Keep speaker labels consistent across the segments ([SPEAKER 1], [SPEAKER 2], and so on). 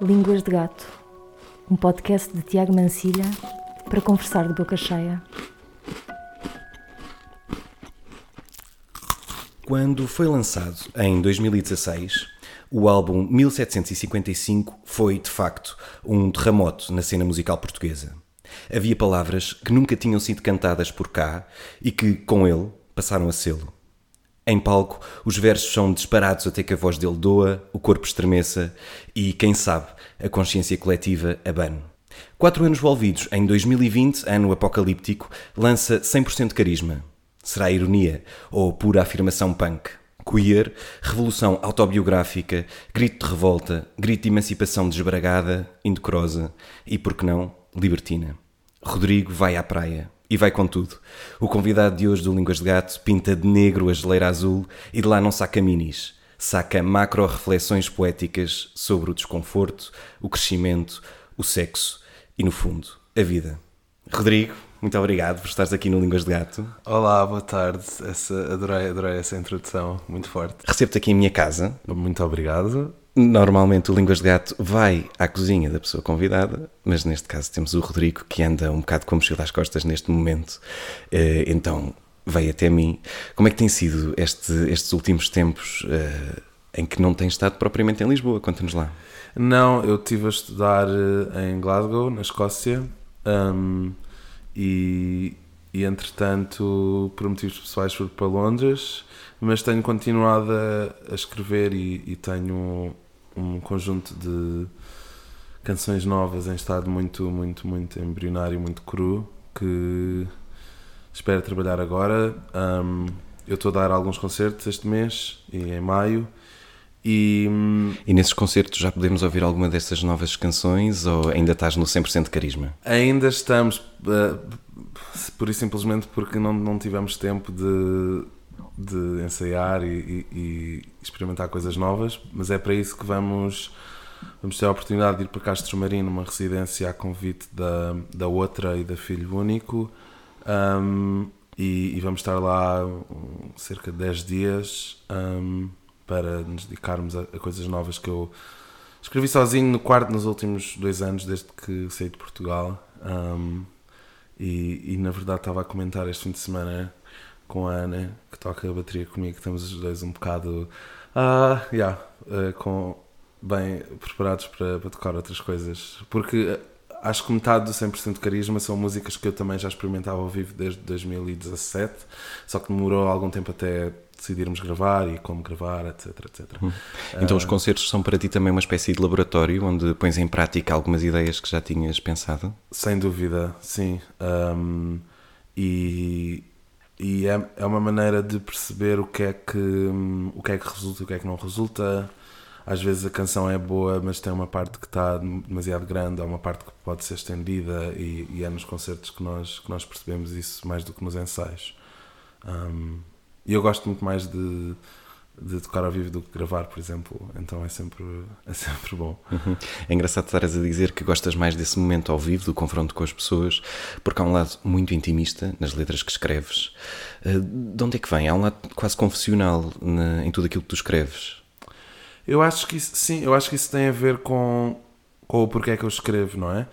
[SPEAKER 1] Línguas de Gato, um podcast de Tiago Mancilha para conversar de boca cheia.
[SPEAKER 2] Quando foi lançado em 2016, o álbum 1755 foi, de facto, um terremoto na cena musical portuguesa. Havia palavras que nunca tinham sido cantadas por cá e que, com ele, passaram a sê-lo. Em palco, os versos são disparados até que a voz dele doa, o corpo estremeça e, quem sabe, a consciência coletiva abane. Quatro anos envolvidos, em 2020, ano apocalíptico, lança 100% carisma. Será ironia ou pura afirmação punk? Queer, revolução autobiográfica, grito de revolta, grito de emancipação desbragada, indecorosa e, por que não, libertina. Rodrigo vai à praia. E vai com tudo. O convidado de hoje do Línguas de Gato pinta de negro a geleira azul e de lá não saca minis. Saca macro-reflexões poéticas sobre o desconforto, o crescimento, o sexo e, no fundo, a vida. Rodrigo, muito obrigado por estares aqui no Línguas de Gato.
[SPEAKER 3] Olá, boa tarde. Essa, adorei, adorei essa introdução, muito forte.
[SPEAKER 2] Recebo-te aqui em minha casa.
[SPEAKER 3] Muito obrigado.
[SPEAKER 2] Normalmente o Línguas de Gato vai à cozinha da pessoa convidada, mas neste caso temos o Rodrigo que anda um bocado com mochila às costas neste momento, eh, então veio até mim. Como é que tem sido este, estes últimos tempos uh, em que não tem estado propriamente em Lisboa? Conta-nos lá.
[SPEAKER 3] Não, eu estive a estudar eh, em Glasgow, na Escócia, um, e, e entretanto, por motivos pessoais, fui para Londres, mas tenho continuado a, a escrever e, e tenho um conjunto de canções novas em estado muito, muito, muito embrionário, muito cru, que espero trabalhar agora. Um, eu estou a dar alguns concertos este mês e em maio. E,
[SPEAKER 2] e nesses concertos já podemos ouvir alguma dessas novas canções ou ainda estás no 100% carisma?
[SPEAKER 3] Ainda estamos, uh, por e simplesmente porque não, não tivemos tempo de, de ensaiar e, e, e, experimentar coisas novas, mas é para isso que vamos, vamos ter a oportunidade de ir para Castro Marinho, numa residência a convite da, da outra e da Filho Único, um, e, e, vamos estar lá um, cerca de 10 dias um, para nos dedicarmos a, a, coisas novas que eu escrevi sozinho no quarto nos últimos dois anos, desde que saí de Portugal. e, e na verdade estava a comentar este fim de semana com a Ana, que toca a bateria comigo, estamos os dois um bocado ah, yeah, uh, com, bem preparados para, para, tocar outras coisas. Porque eh, acho que metade do 100% carisma são músicas que eu também já experimentava ao vivo desde 2017, só que demorou algum tempo até decidirmos gravar e como gravar, etc, etc.
[SPEAKER 2] Hum. Então uh, os concertos são para ti também uma espécie de laboratório onde pões em prática algumas ideias que já tinhas pensado?
[SPEAKER 3] Sem dúvida, sim. Um, e e é, é uma maneira de perceber o que é que o que é que resulta e o que é que não resulta. Às vezes a canção é boa mas tem uma parte que está demasiado grande ou uma parte que pode ser estendida e, e é nos concertos que nós que nós percebemos isso mais do que nos ensaios. Um, e eu gosto muito mais de de tocar ao vivo do que gravar, por exemplo. Então é sempre, é sempre bom.
[SPEAKER 2] Uhum. É engraçado estares a dizer que gostas mais desse momento ao vivo, do confronto com as pessoas, porque há um lado muito intimista nas letras que escreves. Eh, de onde é que vem? Há um lado quase confessional em tudo aquilo que tu escreves.
[SPEAKER 3] Eu acho que isso, sim, eu acho que isso tem a ver com, com o porquê é que eu escrevo, não é?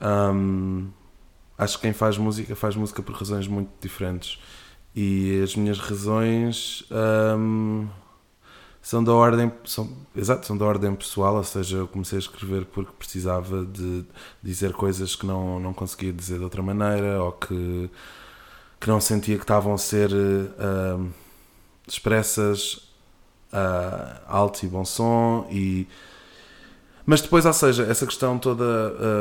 [SPEAKER 3] Um, acho que quem faz música faz música por razões muito diferentes. E as minhas razões. Um, são da ordem são, exato, são da ordem pessoal, ou seja, eu comecei a escrever porque precisava de dizer coisas que não, não conseguia dizer de outra maneira ou que, que não sentia que estavam a ser uh, expressas uh, alto e bom som e mas depois, ou seja, essa questão toda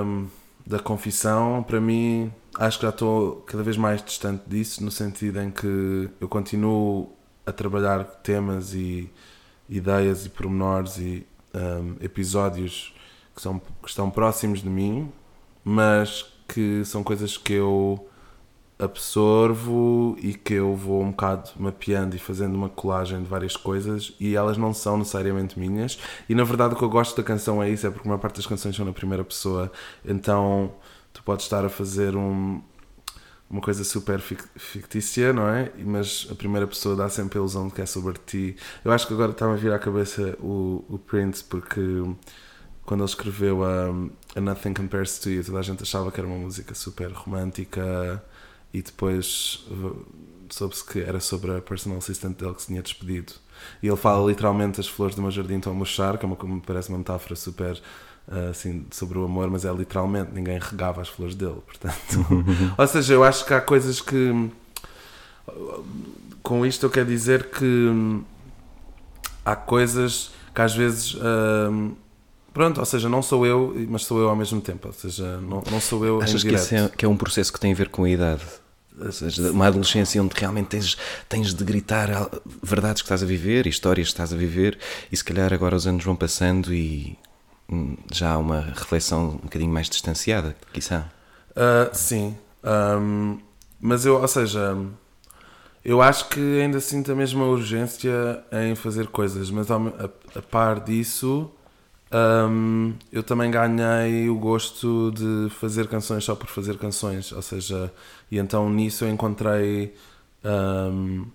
[SPEAKER 3] um, da confissão, para mim, acho que já estou cada vez mais distante disso, no sentido em que eu continuo a trabalhar temas e ideias e pormenores e um, episódios que, são, que estão próximos de mim, mas que são coisas que eu absorvo e que eu vou um bocado mapeando e fazendo uma colagem de várias coisas e elas não são necessariamente minhas. E na verdade o que eu gosto da canção é isso, é porque uma parte das canções são na primeira pessoa. Então tu podes estar a fazer um, uma coisa super fictícia, não é? Mas a primeira pessoa dá sempre a ilusão de que é sobre ti. Eu acho que agora está-me a vir à cabeça o, o Prince, porque quando ele escreveu a, a Nothing Compares to You, toda a gente achava que era uma música super romântica e depois soube-se que era sobre a personal assistant dele que se tinha despedido. E ele fala literalmente as flores do meu jardim estão a murchar, que é uma, parece uma metáfora super assim, sobre o amor, mas é literalmente ninguém regava as flores dele. Portanto, ou seja, eu acho que há coisas que com isto eu quero dizer que há coisas que às vezes hum, pronto, ou seja, não sou eu, mas sou eu ao mesmo tempo, ou seja, não, não sou eu
[SPEAKER 2] Achas
[SPEAKER 3] em
[SPEAKER 2] que
[SPEAKER 3] direto.
[SPEAKER 2] é, que é um processo que tem a ver com a idade? Ou seja, uma adolescência onde realmente tens, tens de gritar verdades que estás a viver, histórias que estás a viver, e se calhar agora os anos vão passando e já uma reflexão um bocadinho mais distanciada, quiçá.
[SPEAKER 3] Ah, sim, Ahm, mas eu, ou seja, eu acho que ainda sinto a mesma urgência em fazer coisas, mas me- a, a par disso, ahm, eu também ganhei o gosto de fazer canções só por fazer canções, ou seja, e então nisso eu encontrei. ahm,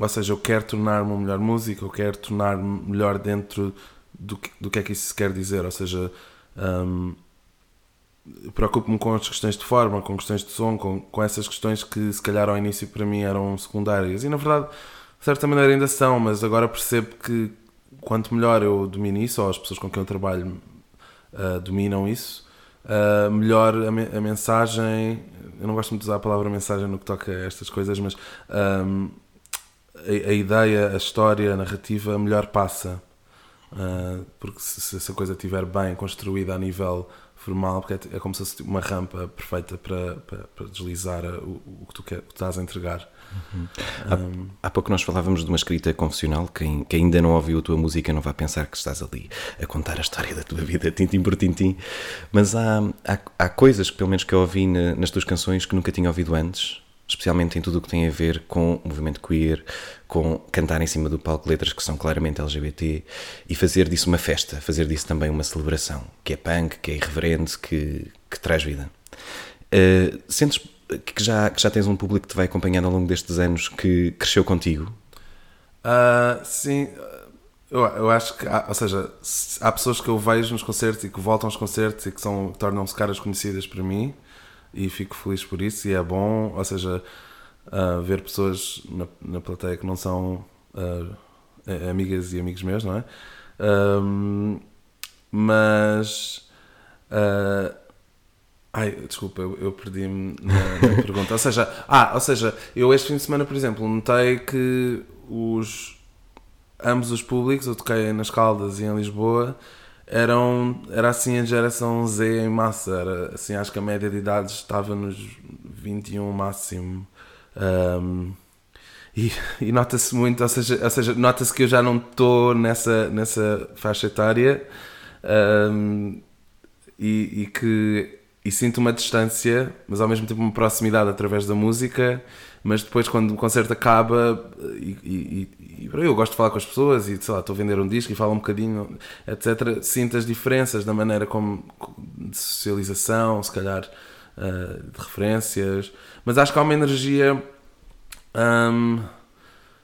[SPEAKER 3] ou seja, eu quero tornar-me um melhor músico, eu quero tornar-me melhor dentro do que, do que é que isso quer dizer, ou seja, ahm, preocupo-me com as questões de forma, com questões de som, com, com essas questões que se calhar ao início para mim eram secundárias. E na verdade, de certa maneira ainda são, mas agora percebo que quanto melhor eu domino isso, ou as pessoas com quem eu trabalho ah, dominam isso, ah, melhor a, me- a mensagem. Eu não gosto muito de usar a palavra mensagem no que toca a estas coisas, mas ahm, a, a ideia, a história, a narrativa melhor passa. Ah, porque se, se essa coisa estiver bem construída a nível formal, porque é, é como se fosse uma rampa perfeita para, para, para deslizar o, o que tu quer, o que estás a entregar. Um,
[SPEAKER 2] Há pouco nós falávamos de uma escrita confessional. Quem, quem ainda não ouviu a tua música não vai pensar que estás ali a contar a história da tua vida, tintim por tintim. Mas há, há, há coisas, pelo menos que eu ouvi na- nas tuas canções, que nunca tinha ouvido antes, especialmente em tudo o que tem a ver com o movimento queer, com cantar em cima do palco letras que são claramente LGBT e fazer disso uma festa, fazer disso também uma celebração, que é punk, que é irreverente, que, que traz vida. Uh, sentes que já, que já tens um público que te vai acompanhando ao longo destes anos que cresceu contigo?
[SPEAKER 3] Ah, sim, eu, eu acho que, há, ou seja, se- há pessoas que eu vejo nos concertos e que voltam aos concertos e que são, tornam-se caras conhecidas para mim e fico feliz por isso e é bom, ou seja, ah, ver pessoas na, na plateia que não são a- amigas e amigos meus, não é? Ahm, mas. ah, Ai, desculpa, eu, eu perdi-me na, na pergunta. Ou seja, ah, ou seja, eu este fim de semana, por exemplo, notei que os ambos os públicos, eu toquei nas Caldas e em Lisboa, eram era assim a geração Z em massa, era assim, acho que a média de idades estava nos 21 máximo. Ahm, e, e nota-se muito, ou seja, ou seja nota-se que eu já não estou nessa, nessa faixa etária ahm, e, e que e sinto uma distância, mas ao mesmo tempo uma proximidade através da música. Mas depois, quando o concerto acaba, e, e- e- eu gosto de falar com as pessoas e sei lá, estou a vender um disco e falo um bocadinho, etc. Sinto as diferenças na maneira como de socialização, se calhar ah, de referências, mas acho que há uma energia hum,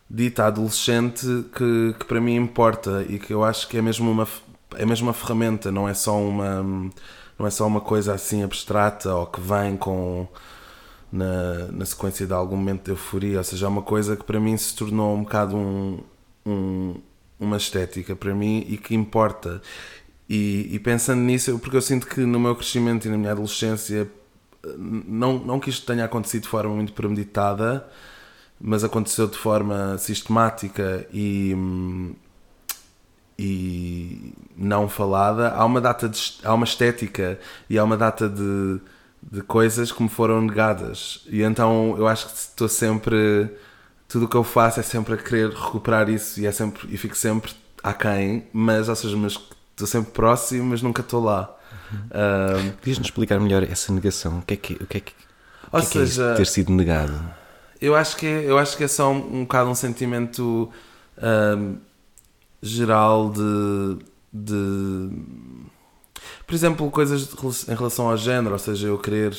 [SPEAKER 3] dita adolescente que, que para mim importa e que eu acho que é mesmo uma é mesmo uma ferramenta, não é só uma não é só uma coisa assim abstrata ou que vem com na, na sequência de algum momento de euforia, ou seja, é uma coisa que para mim se tornou um bocado um, um- uma estética para mim e que importa. E, e pensando nisso, porque eu sinto que no meu crescimento e na minha adolescência, não, não que isto tenha acontecido de forma muito premeditada, mas aconteceu de forma sistemática e, hum, e não falada, há uma data de, há uma estética e há uma data de, de coisas que me foram negadas. E então eu acho que estou sempre tudo o que eu faço é sempre a querer recuperar isso e é sempre e fico sempre aquém, mas ou seja, mas estou sempre próximo, mas nunca estou lá. Ahm,
[SPEAKER 2] Podias-nos explicar melhor essa negação? O que é que, o que, é, que,
[SPEAKER 3] ou
[SPEAKER 2] que, é, que é
[SPEAKER 3] seja,
[SPEAKER 2] ter sido negado?
[SPEAKER 3] Eu acho que é, eu acho que é só um, um bocado um sentimento geral de, de por exemplo coisas em relação ao género, ou seja, eu querer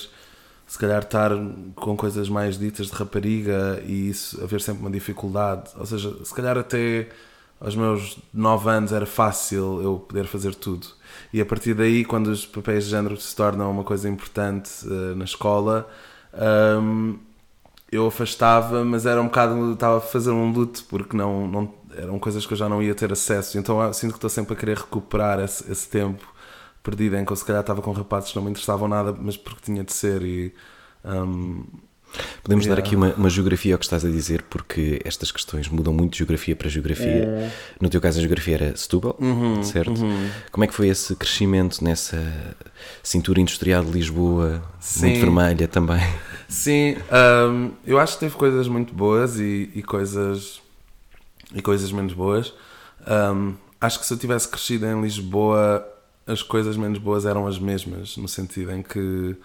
[SPEAKER 3] se calhar estar com coisas mais ditas de rapariga e isso haver sempre uma dificuldade, ou seja, se calhar até aos meus 9 anos era fácil eu poder fazer tudo. E a partir daí, quando os papéis de género se tornam uma coisa importante uh, na escola, um, eu afastava, mas era um bocado. estava a fazer um luto porque não, não, eram coisas que eu já não ia ter acesso. Então eu sinto que estou sempre a querer recuperar esse, esse tempo perdido em que eu se calhar estava com rapazes que não me interessavam nada, mas porque tinha de ser. E, um,
[SPEAKER 2] Podemos yeah. dar aqui uma, uma, geografia ao que estás a dizer, porque estas questões mudam muito de geografia para geografia. É. No teu caso, a geografia era Setúbal, uhum, certo? Uhum. Como é que foi esse crescimento nessa cintura industrial de Lisboa, Sim. muito vermelha também?
[SPEAKER 3] Sim, um, eu acho que teve coisas muito boas e, e coisas e coisas menos boas. Um, acho que se eu tivesse crescido em Lisboa, as coisas menos boas eram as mesmas, no sentido em que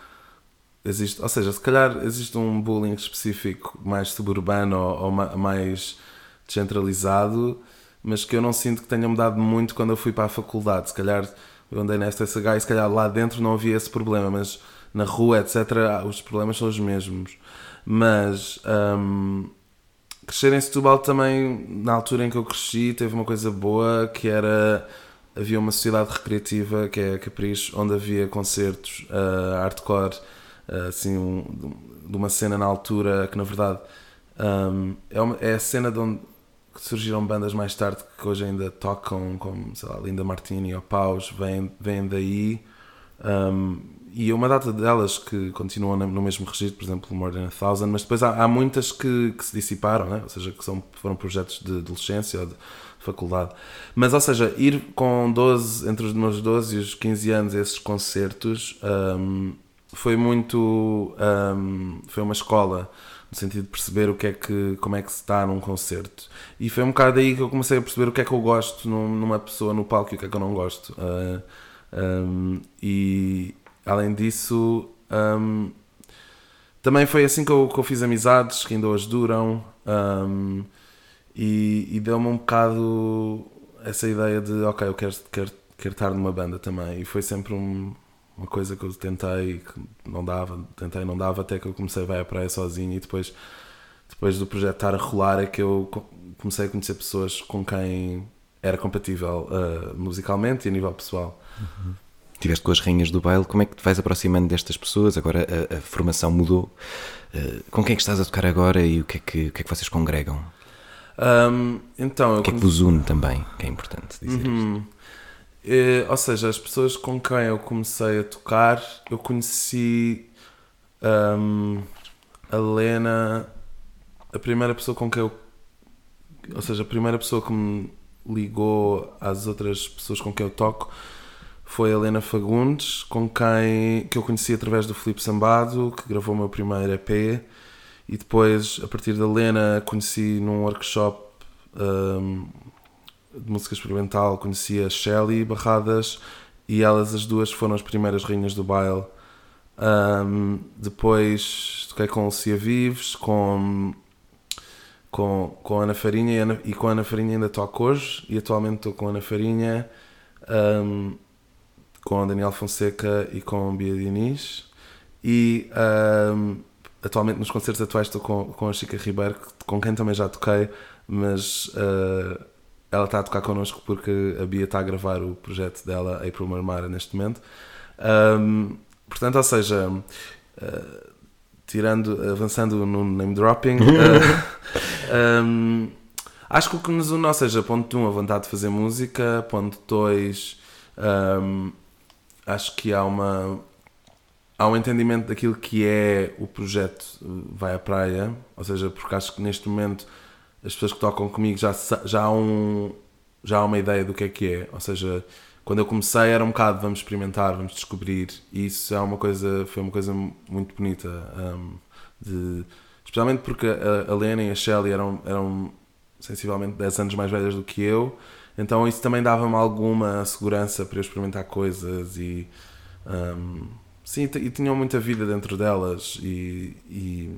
[SPEAKER 3] existe, ou seja, se calhar existe um bullying específico mais suburbano ou, ou mais descentralizado, mas que eu não sinto que tenha mudado muito quando eu fui para a faculdade. Se calhar eu andei na SSH e se calhar lá dentro não havia esse problema, mas na rua, etc., os problemas são os mesmos. Mas um, crescer em Setúbal também, na altura em que eu cresci, teve uma coisa boa que era havia uma sociedade recreativa que é a Capricho, onde havia concertos uh, hardcore eh, assim, um, de uma cena na altura que na verdade um, é, uma, é a cena de onde surgiram bandas mais tarde que hoje ainda tocam, como sei lá, Linda Martini ou Paus, vêm, vêm daí. Um, e uma data delas que continuam no mesmo registro, por exemplo, More Than a Thousand, mas depois há, há muitas que, que, se dissiparam, né? ou seja, que são, foram projetos de adolescência ou de faculdade. Mas, ou seja, ir com 12, entre os meus 12 e os 15 anos a esses concertos um, foi muito. Um, foi uma escola no sentido de perceber o que é que, como é que se está num concerto. E foi um bocado aí que eu comecei a perceber o que é que eu gosto numa pessoa no palco e o que é que eu não gosto. Uh, um, e além disso, um, também foi assim que eu, que eu, fiz amizades que ainda hoje duram. Um, e, e deu-me um bocado essa ideia de, ok, eu quero, quero, quero estar numa banda também. E foi sempre um uma coisa que eu tentei que não dava, tentei não dava até que eu comecei a ir à praia sozinho e depois depois do projeto estar a rolar é que eu comecei a conhecer pessoas com quem era compatível uh, musicalmente e a nível pessoal.
[SPEAKER 2] Uhum. Tiveste com as rainhas do baile, como é que te vais aproximando destas pessoas? Agora a, a formação mudou. Uh, com quem é que estás a tocar agora e o que é que, o que, é que vocês congregam?
[SPEAKER 3] Um, então,
[SPEAKER 2] o que é que vos une também, que é importante dizer uhum. isto.
[SPEAKER 3] Uh, ou seja, as pessoas com quem eu comecei a tocar, eu conheci um, a Lena, a primeira pessoa com quem eu. Ou seja, a primeira pessoa que me ligou às outras pessoas com quem eu toco foi a Helena Fagundes, com quem que eu conheci através do Filipe Sambado, que gravou o meu primeiro EP, e depois, a partir da Helena, conheci num workshop um, de música experimental conheci a Shelley Barradas e elas as duas foram as primeiras rainhas do baile. Um, depois toquei com Lucia Vives, com, com, com Ana Farinha e, Ana, e, com Ana Farinha ainda toco hoje e atualmente estou com Ana Farinha, um, com Daniel Fonseca e com Bia Diniz e um, atualmente nos concertos atuais estou com, com a Chica Ribeiro, com quem também já toquei, mas uh, ela está a tocar connosco porque a Bia está a gravar o projeto dela, April Marmara, neste momento. Um, portanto, ou seja, uh, tirando, avançando no name dropping, uh, um, acho que o que nos une, ou seja, ponto 1, um, a vontade de fazer música, ponto 2, um, acho que há uma há um entendimento daquilo que é o projeto Vai à Praia, ou seja, porque acho que neste momento as pessoas que tocam comigo já, já, há um, já há uma ideia do que é que é. Ou seja, quando eu comecei era um bocado vamos experimentar, vamos descobrir. E isso é uma coisa, foi uma coisa muito bonita. Um, de, especialmente porque a, a Lena e a Shelly eram, eram sensivelmente 10 anos mais velhas do que eu. Então isso também dava-me alguma segurança para eu experimentar coisas e. Um, sim, e tinham muita vida dentro delas e, e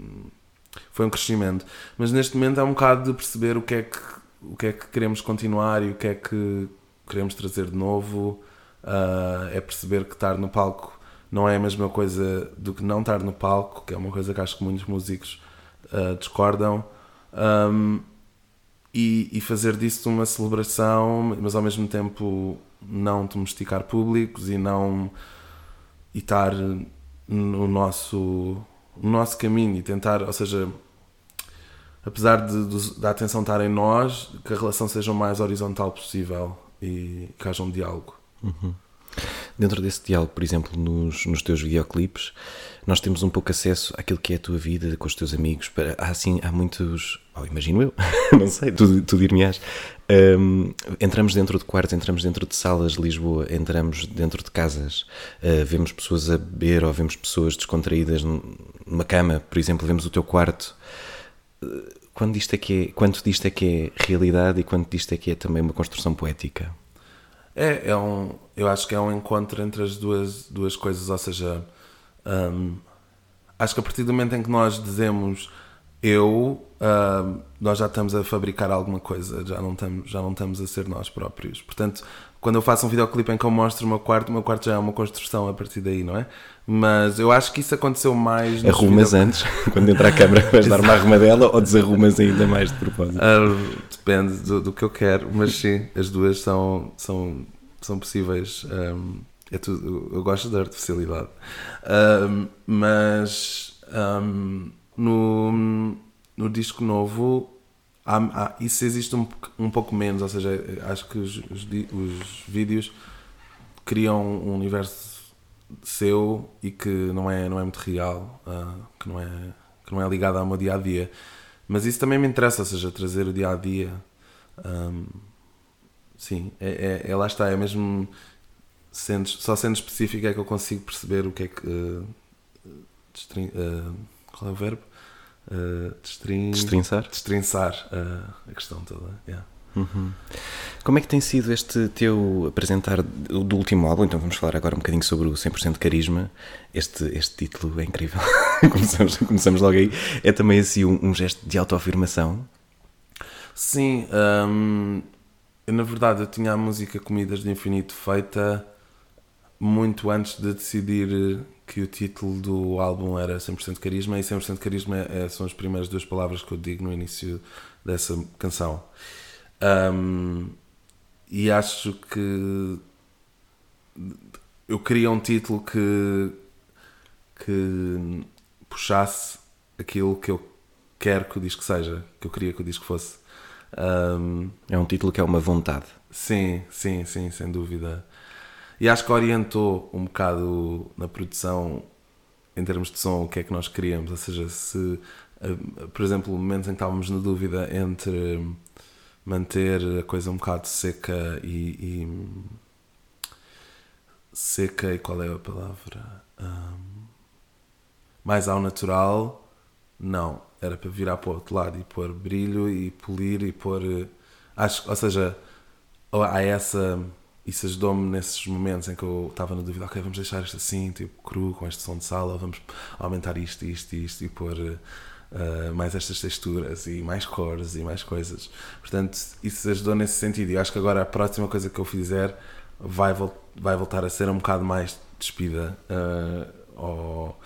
[SPEAKER 3] foi um crescimento. Mas neste momento é um bocado de perceber o que é que, o que, é que queremos continuar e o que é que queremos trazer de novo. Uh, é perceber que estar no palco não é a mesma coisa do que não estar no palco, que é uma coisa que acho que muitos músicos uh, discordam. Um, e, e fazer disso uma celebração, mas ao mesmo tempo não domesticar públicos e não e estar no nosso no nosso caminho e tentar, ou seja, apesar de, de, da atenção estar em nós, que a relação seja o mais horizontal possível e que haja um diálogo.
[SPEAKER 2] Uhum. Dentro desse diálogo, por exemplo, nos, nos teus videoclipes, nós temos um pouco acesso àquilo que é a tua vida com os teus amigos. Há, assim, há muitos. Oh, imagino eu, não sei, tu, tu dir-me-ás. Um, entramos dentro de quartos, entramos dentro de salas de Lisboa, entramos dentro de casas, uh, vemos pessoas a beber ou vemos pessoas descontraídas numa cama, por exemplo, vemos o teu quarto. Uh, quando disto é que é, quanto disto é que é realidade e quanto disto é que é também uma construção poética?
[SPEAKER 3] É, é um, eu acho que é um encontro entre as duas, duas coisas, ou seja, um, acho que a partir do momento em que nós dizemos eu, uh, nós já estamos a fabricar alguma coisa, já não, estamos, já não estamos a ser nós próprios. Portanto, quando eu faço um videoclipe em que eu mostro o meu quarto, o meu quarto já é uma construção a partir daí, não é? Mas eu acho que isso aconteceu mais.
[SPEAKER 2] Arrumas antes, quando entra a câmera, vais dar uma arrumadela ou desarrumas ainda mais de propósito?
[SPEAKER 3] Uh, depende do, do, que eu quero, mas sim, as duas são, são, são possíveis. Um, é tudo, eu gosto da artificialidade. Um, mas um, no, no disco novo há, há, isso existe um, um pouco menos, ou seja, acho que os, os, os vídeos criam um universo seu e que não é, não é muito real, uh, que, não é, que não é ligado ao meu dia a dia. Mas isso também me interessa, ou seja, trazer o dia a dia. Um, sim, é, é, é, lá está, é mesmo sendo, só sendo específico é que eu consigo perceber o que é que. Uh, uh, qual é o verbo? Uh, destrin,
[SPEAKER 2] destrinçar?
[SPEAKER 3] Destrinçar a questão toda. Yeah.
[SPEAKER 2] Uhum. Como é que tem sido este teu apresentar do último álbum? Então vamos falar agora um bocadinho sobre o 100% Carisma. Este, este título é incrível. começamos, começamos logo aí. É também assim um, um gesto de autoafirmação?
[SPEAKER 3] Sim. Eu, na verdade, eu tinha a música Comidas de Infinito feita muito antes de decidir que o título do álbum era 100% Carisma e 100% Carisma é, são as primeiras duas palavras que eu digo no início dessa canção. Um, e acho que eu queria um título que, que puxasse aquilo que eu quero que o disco seja, que eu queria que o disco fosse. Um,
[SPEAKER 2] é um título que é uma vontade.
[SPEAKER 3] Sim, sim, sim, sem dúvida. E acho que orientou um bocado na produção, em termos de som, o que é que nós queríamos. Ou seja, se, por exemplo, o momento em que estávamos na dúvida entre manter a coisa um bocado seca e, e seca e qual é a palavra? Um, mais ao natural, não. Era para virar para o outro lado e pôr brilho e polir e pôr. Acho, ou seja, há essa. Isso ajudou-me nesses momentos em que eu estava na dúvida, ok, vamos deixar isto assim, tipo cru, com este som de sala, vamos aumentar isto, isto, isto e pôr uh, mais estas texturas e mais cores e mais coisas. Portanto, isso ajudou nesse sentido. E acho que agora a próxima coisa que eu fizer vai, vol vai voltar a ser um bocado mais despida uh, ou,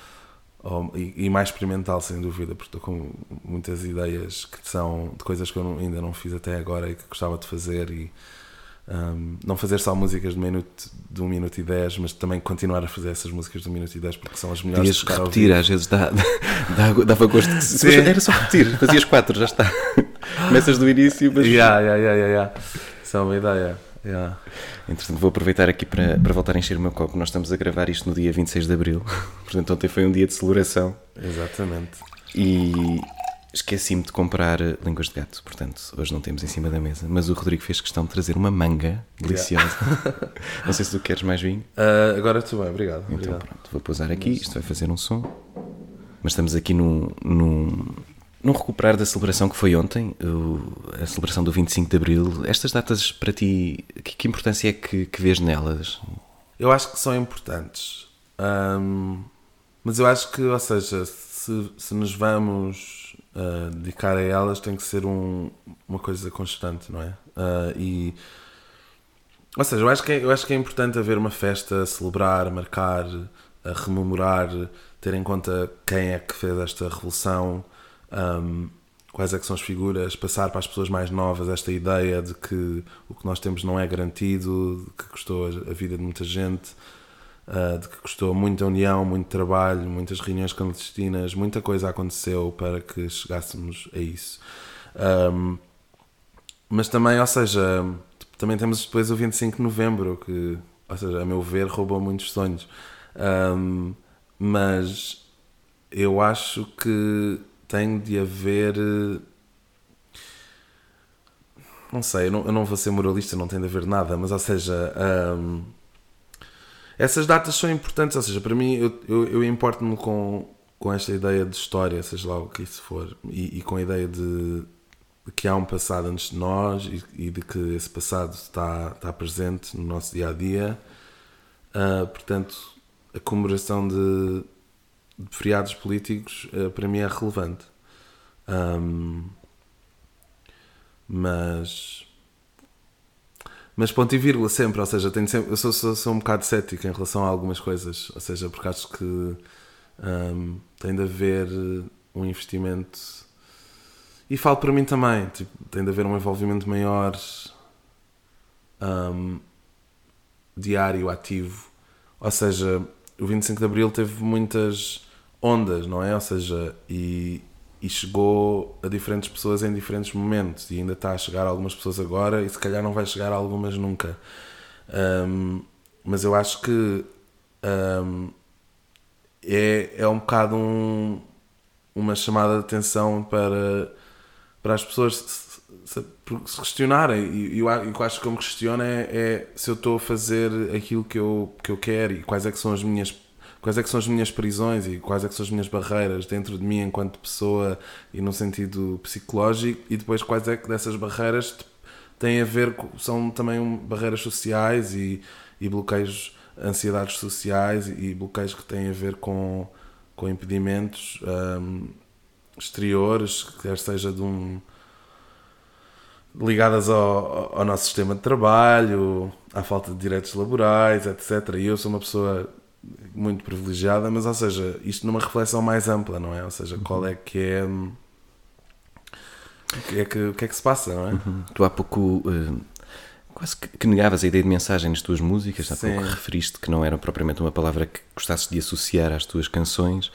[SPEAKER 3] ou, e, e, mais experimental, sem dúvida, porque estou com muitas ideias que são de coisas que eu não, ainda não fiz até agora e que gostava de fazer. E, um, não fazer só músicas de, minuto, de 1 um minuto e 10, mas também continuar a fazer essas músicas de 1 um minuto e 10 porque são as melhores
[SPEAKER 2] Podias repetir, às vezes dá, dá, dava gosto. De, era só repetir, fazias 4, já está. Começas do início,
[SPEAKER 3] mas. Yeah, yeah, yeah, yeah, yeah. Isso é uma ideia. Yeah.
[SPEAKER 2] Entretanto, vou aproveitar aqui para, para voltar a encher o meu copo. Nós estamos a gravar isto no dia 26 de Abril, portanto, ontem foi um dia de celebração.
[SPEAKER 3] Exatamente.
[SPEAKER 2] E Esqueci-me de comprar eh, línguas de gato, portanto, hoje não temos em cima da mesa. Mas o Rodrigo fez questão de trazer uma manga deliciosa. Yeah. não sei se tu queres mais vinho.
[SPEAKER 3] Uh, agora estou bem, obrigado.
[SPEAKER 2] Então
[SPEAKER 3] obrigado.
[SPEAKER 2] pronto, vou pousar aqui, isto vai fazer um som. Mas estamos aqui num, num, num recuperar da celebração que foi ontem, a celebração do 25 de Abril. Estas datas para ti, que, que importância é que, que vês nelas?
[SPEAKER 3] Eu acho que são importantes. Um, mas eu acho que, ou seja, se, se nos vamos uh, dedicar a elas tem que ser um, uma coisa constante, não é? Uh, e, ou seja, eu acho, que é, eu acho que é importante haver uma festa, celebrar, marcar, a rememorar, ter em conta quem é que fez esta revolução, um, quais é que são as figuras, passar para as pessoas mais novas esta ideia de que o que nós temos não é garantido, que custou a vida de muita gente, uh, de que custou muita união, muito trabalho, muitas reuniões clandestinas, muita coisa aconteceu para que chegássemos a isso. Um, mas também, ou seja, também temos depois o 25 de novembro, que, ou seja, a meu ver, roubou muitos sonhos. Um, mas eu acho que tem de haver. Não sei, eu não, eu não vou ser moralista, não tem de haver nada, mas ou seja. Um, essas datas são importantes, ou seja, para mim eu, eu, eu importo-me com, com esta ideia de história, seja lá o que isso for, e, e com a ideia de, de, que há um passado antes de nós e, e, de que esse passado está, está presente no nosso dia a dia. Uh, portanto, a comemoração de, de feriados políticos uh, para mim é relevante. Um, mas mas ponto e vírgula sempre, ou seja, tenho sempre, eu sou, sou, sou um bocado cético em relação a algumas coisas, ou seja, porque acho que um, tem de haver um investimento e falo para mim também, tipo, tem de haver um envolvimento maior um, diário, ativo, ou seja, o 25 de Abril teve muitas ondas, não é? Ou seja, e, e chegou a diferentes pessoas em diferentes momentos e ainda está a chegar a algumas pessoas agora e se calhar não vai chegar a algumas nunca. Um, mas eu acho que um, é, é um bocado um, uma chamada de atenção para, para as pessoas se, se, se questionarem. E eu, eu acho que como questiono é, é se eu estou a fazer aquilo que eu, que eu quero e quais é que são as minhas quais é que são as minhas prisões e quais é que são as minhas barreiras dentro de mim enquanto pessoa e no sentido psicológico e depois quais é que dessas barreiras têm a ver são também barreiras sociais e, e bloqueios ansiedades sociais e bloqueios que têm a ver com, com impedimentos um, exteriores quer seja de um ligadas ao, ao nosso sistema de trabalho, à falta de direitos laborais, etc. E eu sou uma pessoa muito privilegiada, mas ou seja, isto numa reflexão mais ampla, não é? Ou seja, qual uhum. é que é. O que é que, o que, é que se passa, não é?
[SPEAKER 2] Uhum. Tu há pouco uh, quase que, que, negavas a ideia de mensagem nas tuas músicas, há Sim. pouco referiste que não era propriamente uma palavra que gostasses de associar às tuas canções,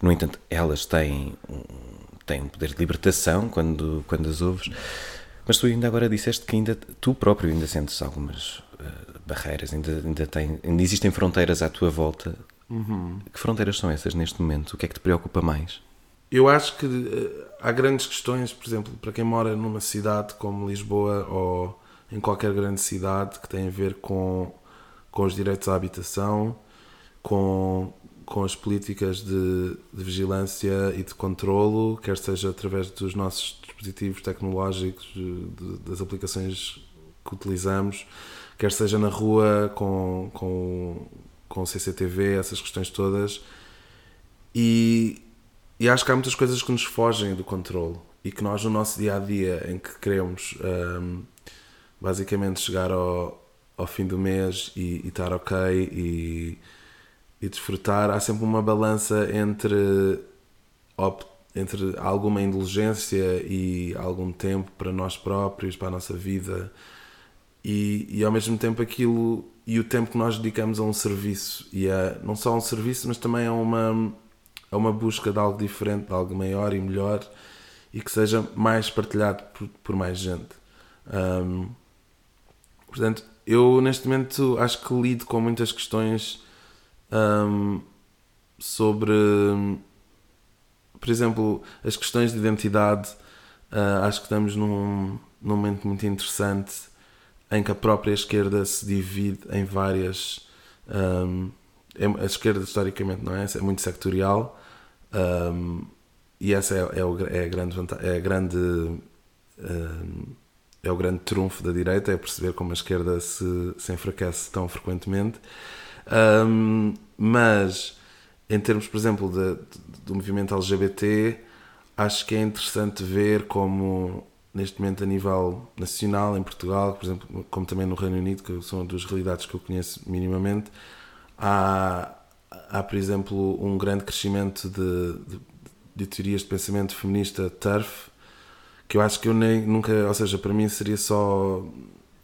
[SPEAKER 2] no entanto, elas têm um, têm um poder de libertação quando, quando as ouves. Mas tu ainda agora disseste que ainda tu próprio ainda sentes algumas uh, barreiras, ainda, ainda, tem, ainda existem fronteiras à tua volta. Uhum. Que fronteiras são essas neste momento? O que é que te preocupa mais?
[SPEAKER 3] Eu acho que uh, há grandes questões, por exemplo, para quem mora numa cidade como Lisboa ou em qualquer grande cidade que tem a ver com, com os direitos à habitação, com, com as políticas de, de vigilância e de controlo, quer seja através dos nossos dispositivos tecnológicos, de, das aplicações que utilizamos, quer seja na rua com, com, com CCTV, essas questões todas. E, e acho que há muitas coisas que nos fogem do controle e que nós, no nosso dia a dia, em que queremos um, basicamente chegar ao, ao fim do mês e, e estar ok e, e desfrutar, há sempre uma balança entre entre alguma indulgência e algum tempo para nós próprios, para a nossa vida e, e ao mesmo tempo aquilo e o tempo que nós dedicamos a um serviço e a, não só a um serviço mas também a uma a uma busca de algo diferente, de algo maior e melhor e que seja mais partilhado por, por mais gente. Um, portanto, eu neste momento acho que lido com muitas questões um, sobre por exemplo, as questões de identidade, uh, acho que estamos num, num momento muito interessante em que a própria esquerda se divide em várias. Um, é, a esquerda, historicamente, não é? É muito sectorial um, e essa é, é, o, é, a grande É, a grande, um, é o grande trunfo da direita, é perceber como a esquerda se, se enfraquece tão frequentemente. mas em termos, por exemplo, de, de, do movimento LGBT, acho que é interessante ver como, neste momento, a nível nacional, em Portugal, por exemplo, como também no Reino Unido, que são duas realidades que eu conheço minimamente, há, há por exemplo, um grande crescimento de, de, de teorias de pensamento feminista TERF, que eu acho que eu nem nunca, ou seja, para mim seria só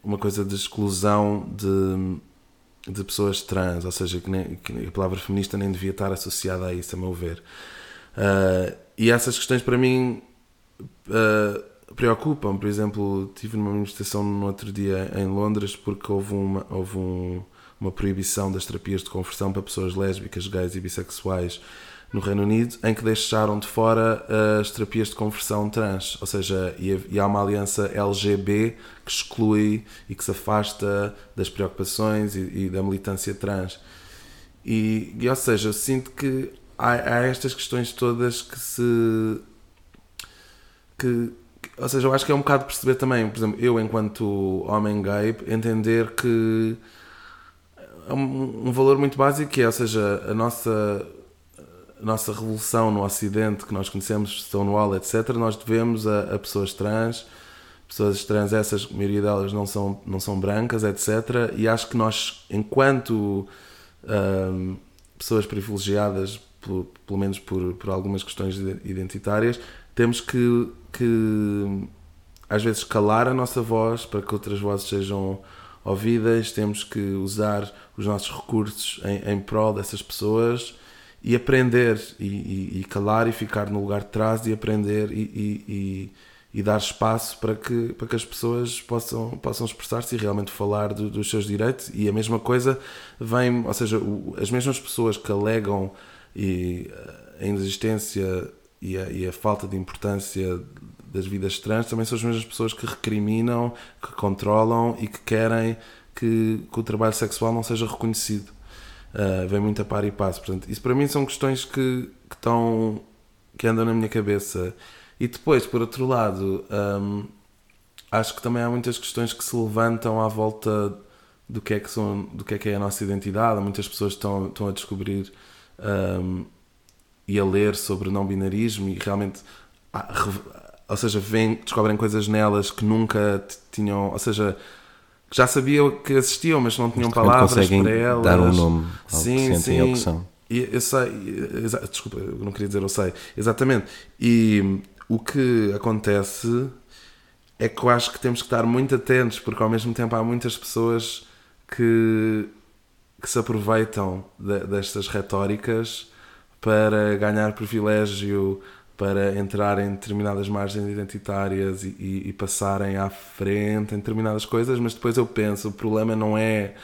[SPEAKER 3] uma coisa de exclusão de, de pessoas trans, ou seja, que, nem, que a palavra feminista nem devia estar associada a isso, a meu ver. Uh, e essas questões para mim uh, preocupam. Por exemplo, tive numa manifestação no outro dia em Londres porque houve uma, houve um, uma proibição das terapias de conversão para pessoas lésbicas, gays e bissexuais no Reino Unido, em que deixaram de fora as terapias de conversão trans, ou seja, e há uma aliança LGB que exclui e que se afasta das preocupações e, e da militância trans. E, e, ou seja, eu sinto que há, há estas questões todas que se. Que, ou seja, eu acho que é um bocado perceber também, por exemplo, eu, enquanto homem gay, entender que é um, um valor muito básico que é, ou seja, a nossa a nossa revolução no Ocidente que nós conhecemos, Stonewall, etc., nós devemos a, a, pessoas trans, pessoas trans, essas, a maioria delas não são, não são brancas, etc., e acho que nós, enquanto um, pessoas privilegiadas, por, pelo menos por, por algumas questões identitárias, temos que, que às vezes calar a nossa voz para que outras vozes sejam ouvidas, temos que usar os nossos recursos em, em prol dessas pessoas e aprender e, e, e, calar e ficar no lugar de trás e aprender e, e dar espaço para que, para que as pessoas possam, possam expressar-se e realmente falar do, dos seus direitos. E a mesma coisa vem, ou seja, o, as mesmas pessoas que alegam e, a inexistência e a, e a falta de importância das vidas trans também são as mesmas pessoas que recriminam, que controlam e que querem que, que o trabalho sexual não seja reconhecido uh, vem muito a par e passo. Portanto, isso para mim são questões que, que estão que andam na minha cabeça. E depois, por outro lado, um, acho que também há muitas questões que se levantam à volta do que é que, são, do que, é, que é a nossa identidade. Muitas pessoas estão, estão a descobrir um, e a ler sobre não binarismo e realmente, ou seja, vêm, descobrem coisas nelas que nunca tinham, ou seja, que já sabiam que existiam, mas não tinham palavras para elas.
[SPEAKER 2] dar um nome ao sim, que sim. ao que são.
[SPEAKER 3] E eu sei, desculpa, eu não queria dizer eu sei, exatamente. E o que acontece é que eu acho que temos que estar muito atentos, porque ao mesmo tempo há muitas pessoas que, que se aproveitam de, destas retóricas para ganhar privilégio, para entrar em determinadas margens identitárias e, e, e, passarem à frente em determinadas coisas, mas depois eu penso, o problema não é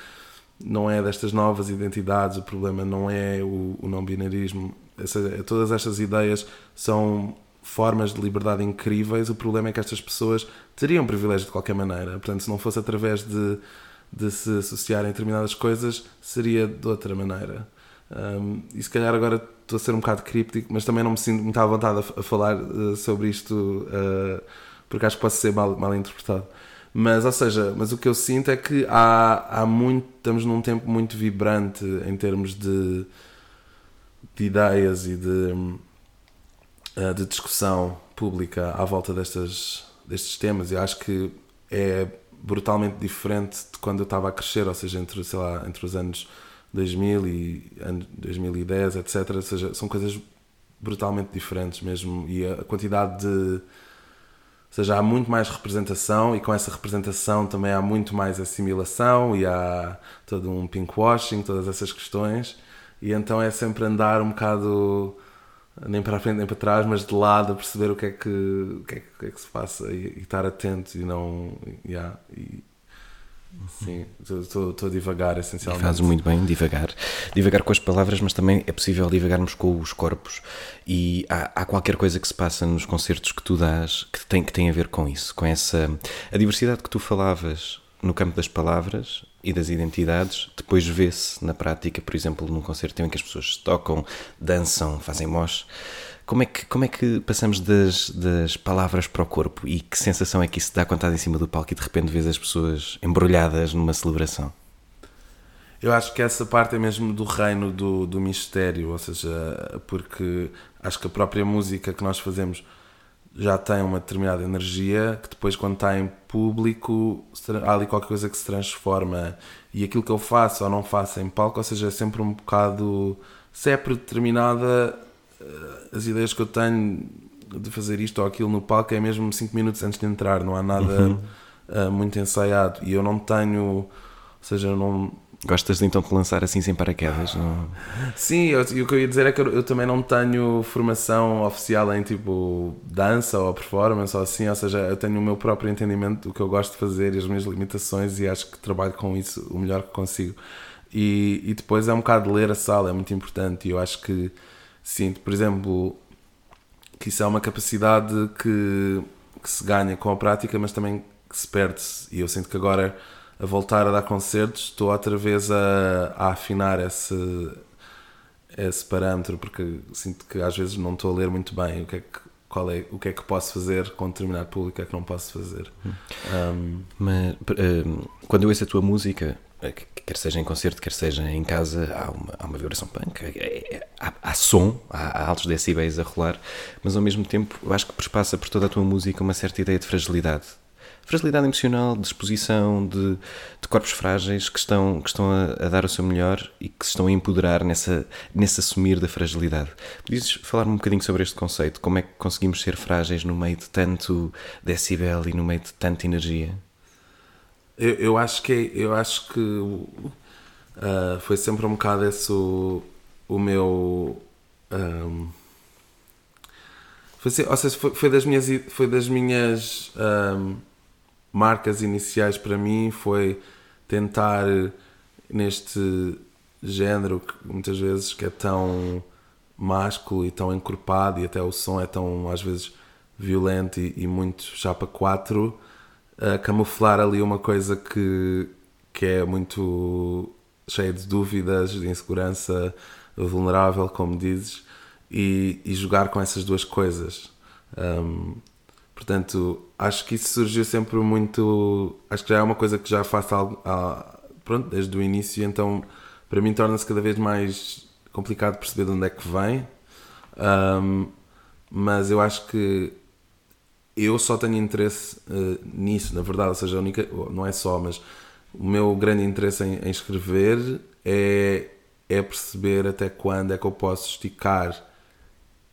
[SPEAKER 3] não é destas novas identidades, o problema não é o, o não binarismo, Essa, todas estas ideias são formas de liberdade incríveis, o problema é que estas pessoas teriam privilégio de qualquer maneira, portanto se não fosse através de, de se associarem a determinadas coisas, seria de outra maneira. Um, e se calhar agora estou a ser um bocado críptico, mas também não me sinto muito à vontade a, a falar uh, sobre isto uh, porque acho que posso ser mal, mal interpretado. Mas, ou seja, mas o que eu sinto é que há, há muito, estamos num tempo muito vibrante em termos de, de ideias e de, uh, de discussão pública à volta destas, destes temas. E acho que é brutalmente diferente de quando eu estava a crescer, ou seja, entre, sei lá, entre os anos 2000 e 2010, etc. Ou seja, são coisas brutalmente diferentes mesmo. E a quantidade de. Ou seja, há muito mais representação e com essa representação também há muito mais assimilação e há todo um pinkwashing, todas essas questões. E então é sempre andar um bocado nem para a frente nem para trás, mas de lado a perceber o que é que, o que, é, o que, é que se passa e, e, estar atento e não. Yeah, e, Sim, estou a divagar essencialmente.
[SPEAKER 2] E fazes muito bem divagar. Divagar com as palavras, mas também é possível divagarmos com os corpos. E há, há, qualquer coisa que se passa nos concertos que tu dás que tem, que tem a ver com isso, com essa. A diversidade que tu falavas no campo das palavras e das identidades, depois vê-se na prática, por exemplo, num concerto em que as pessoas tocam, dançam, fazem mosh. Como é que, como é que passamos das, das palavras para o corpo e que sensação é que isso dá quando estás em cima do palco e de repente vês as pessoas embrulhadas numa celebração?
[SPEAKER 3] Eu acho que essa parte é mesmo do reino do, do mistério, ou seja, porque acho que a própria música que nós fazemos já tem uma determinada energia que depois quando está em público há ali qualquer coisa que se transforma e aquilo que eu faço ou não faço em palco, ou seja, é sempre um bocado se é predeterminada as ideias que eu tenho de fazer isto ou aquilo no palco é mesmo 5 minutos antes de entrar, não há nada uh, muito ensaiado. E eu não tenho, ou seja, eu não,
[SPEAKER 2] Gostas então de lançar assim sem paraquedas? Não?
[SPEAKER 3] Sim, eu- e o que eu ia dizer é que eu, eu também não tenho formação oficial em tipo dança ou performance ou assim, ou seja, eu tenho o meu próprio entendimento do que eu gosto de fazer e as minhas limitações e acho que trabalho com isso o melhor que consigo. E, e depois é um bocado ler a sala, é muito importante e eu acho que sinto, por exemplo, que isso é uma capacidade que, que se ganha com a prática, mas também que se perde-se. E eu sinto que agora, a voltar a dar concertos, estou outra vez a, a afinar esse, esse parâmetro, porque sinto que às vezes não estou a ler muito bem o que é que, qual é, o que, é que posso fazer com determinado público, o que é que não posso fazer. Um,
[SPEAKER 2] Mas eh, quando eu ouço a tua música, quer seja em concerto, quer seja em casa, há uma, há uma vibração punk, é- é- há, há som, há, há altos decibéis a rolar, mas ao mesmo tempo eu acho que perspassa por toda a tua música uma certa ideia de fragilidade. Fragilidade emocional, de exposição, de, de corpos frágeis que estão, que estão a, a dar o seu melhor e que se estão a empoderar nessa, nesse assumir da fragilidade. Podias falar um bocadinho sobre este conceito? Como é que conseguimos ser frágeis no meio de tanto decibel e no meio de tanta energia?
[SPEAKER 3] Eu, eu acho que eu acho que ah, foi sempre um bocado esse o, o meu ahm, foi, ou seja, foi, foi das minhas foi das minhas ahm, marcas iniciais para mim foi tentar neste género que muitas vezes que é tão másculo e tão encorpado e até o som é tão às vezes violento e, e muito chapa 4 camuflar ali uma coisa que, que é muito cheia de dúvidas, de insegurança, vulnerável, como dizes, e, e jogar com essas duas coisas. Um, portanto, acho que isso surgiu sempre muito. Acho que já é uma coisa que já faço algo, pronto, desde o início, então para mim torna-se cada vez mais complicado perceber de onde é que vem. Um, mas eu acho que eu só tenho interesse eh, nisso, na verdade, ou seja, única, não é só, mas o meu grande interesse em, em escrever é, é perceber até quando é que eu posso esticar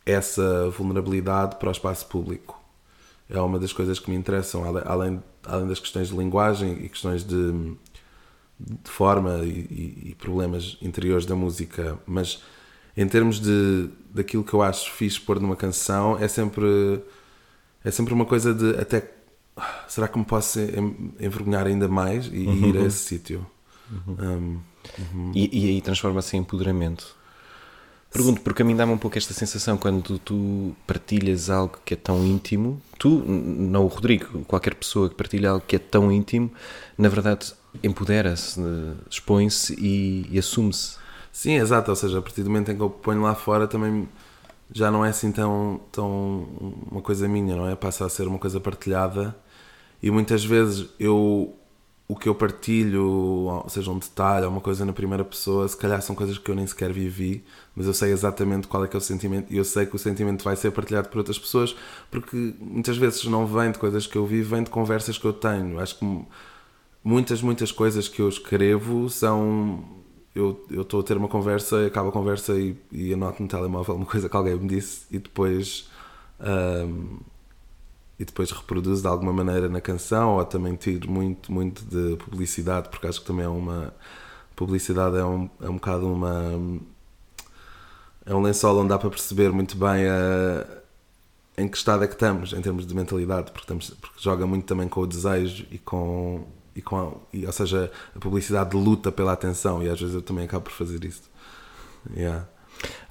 [SPEAKER 3] essa vulnerabilidade para o espaço público. É uma das coisas que me interessam, além, além das questões de linguagem e questões de, de forma e- e problemas interiores da música, mas em termos de daquilo que eu acho fixe pôr numa canção, é sempre é sempre uma coisa de até "Ah, será que me posso envergonhar ainda mais e ir a esse sítio? Um,
[SPEAKER 2] E, e aí transforma-se em empoderamento. Pergunto, porque a mim dá-me um pouco esta sensação quando tu partilhas algo que é tão íntimo, tu, não o Rodrigo, qualquer pessoa que partilha algo que é tão íntimo, na verdade empodera-se, eh, expõe-se e, e assume-se.
[SPEAKER 3] Sim, exato, ou seja, a partir do momento em que eu ponho lá fora também já não é assim tão, tão uma coisa minha, não é? Passa a ser uma coisa partilhada e muitas vezes eu o que eu partilho, seja, um detalhe ou uma coisa na primeira pessoa, se calhar são coisas que eu nem sequer vivi, mas eu sei exatamente qual é que é o sentimento e eu sei que o sentimento vai ser partilhado por outras pessoas, porque muitas vezes não vem de coisas que eu vivo, vem de conversas que eu tenho. Acho que muitas, muitas coisas que eu escrevo são. Eu estou a ter uma conversa, acaba a conversa e, e anoto no telemóvel uma coisa que alguém me disse e depois. ahm, e depois reproduzo de alguma maneira na canção ou também tiro muito, muito de publicidade, porque acho que também é uma. Publicidade é um, é um bocado uma. É um lençol onde dá para perceber muito bem a, em que estado é que estamos em termos de mentalidade, porque, estamos, porque joga muito também com o desejo e com. E com a- e, ou seja, a publicidade luta pela atenção e às vezes eu também acabo por fazer isso. Yeah.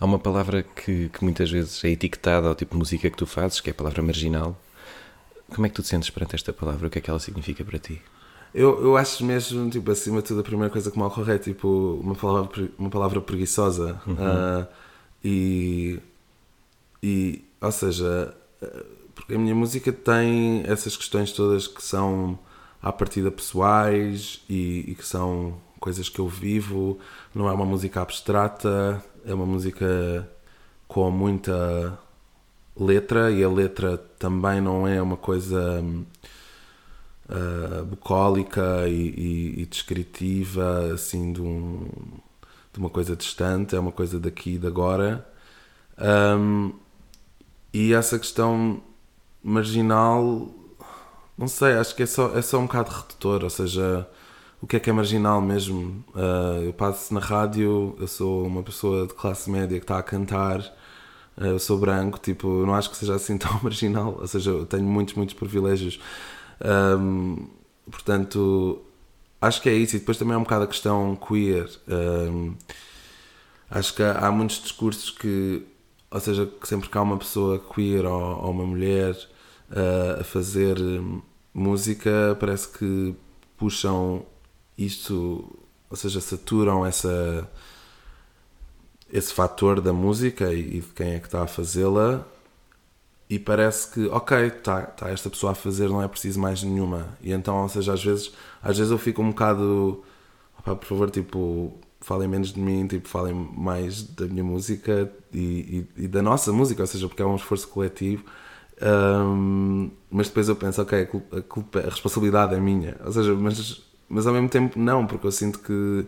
[SPEAKER 2] Há uma palavra que, que muitas vezes é etiquetada ao tipo de música que tu fazes, que é a palavra marginal. Como é que tu te sentes perante esta palavra? O que é que ela significa para ti?
[SPEAKER 3] Eu, eu acho mesmo, tipo, acima de tudo, a primeira coisa que me ocorre é tipo uma palavra, uma palavra preguiçosa. Ah, e, e, ou seja, ah, porque a minha música tem essas questões todas que são à partida pessoais e, e que são coisas que eu vivo. Não é uma música abstrata, é uma música com muita letra e a letra também não é uma coisa uh, bucólica e, e- e descritiva assim de, um- de uma coisa distante, é uma coisa daqui e de agora. Um, e essa questão marginal, não sei, acho que é só, é só um bocado redutor, ou seja, o que é que é marginal mesmo? Uh, eu passo na rádio, eu sou uma pessoa de classe média que está a cantar, uh, eu sou branco, tipo, não acho que seja assim tão marginal, ou seja, eu tenho muitos, muitos privilégios. Um, portanto, acho que é isso. E depois também é um bocado a questão queer. Um, acho que há, muitos discursos que, ou seja, que sempre que há uma pessoa queer ou, ou uma mulher uh, a fazer música, parece que puxam isto, ou seja, saturam essa esse fator da música e, de quem é que está a fazê-la. E parece que ok, está tá esta pessoa a fazer, não é preciso mais nenhuma. E então, ou seja, às vezes às vezes eu fico um bocado opa, por favor, tipo falem menos de mim, tipo, falem mais da minha música e, e, e da nossa música, ou seja, porque é um esforço coletivo um, mas depois eu penso, ok, a, culpa, a, culpa, a responsabilidade é minha, ou seja, mas mas ao mesmo tempo não, porque eu sinto que,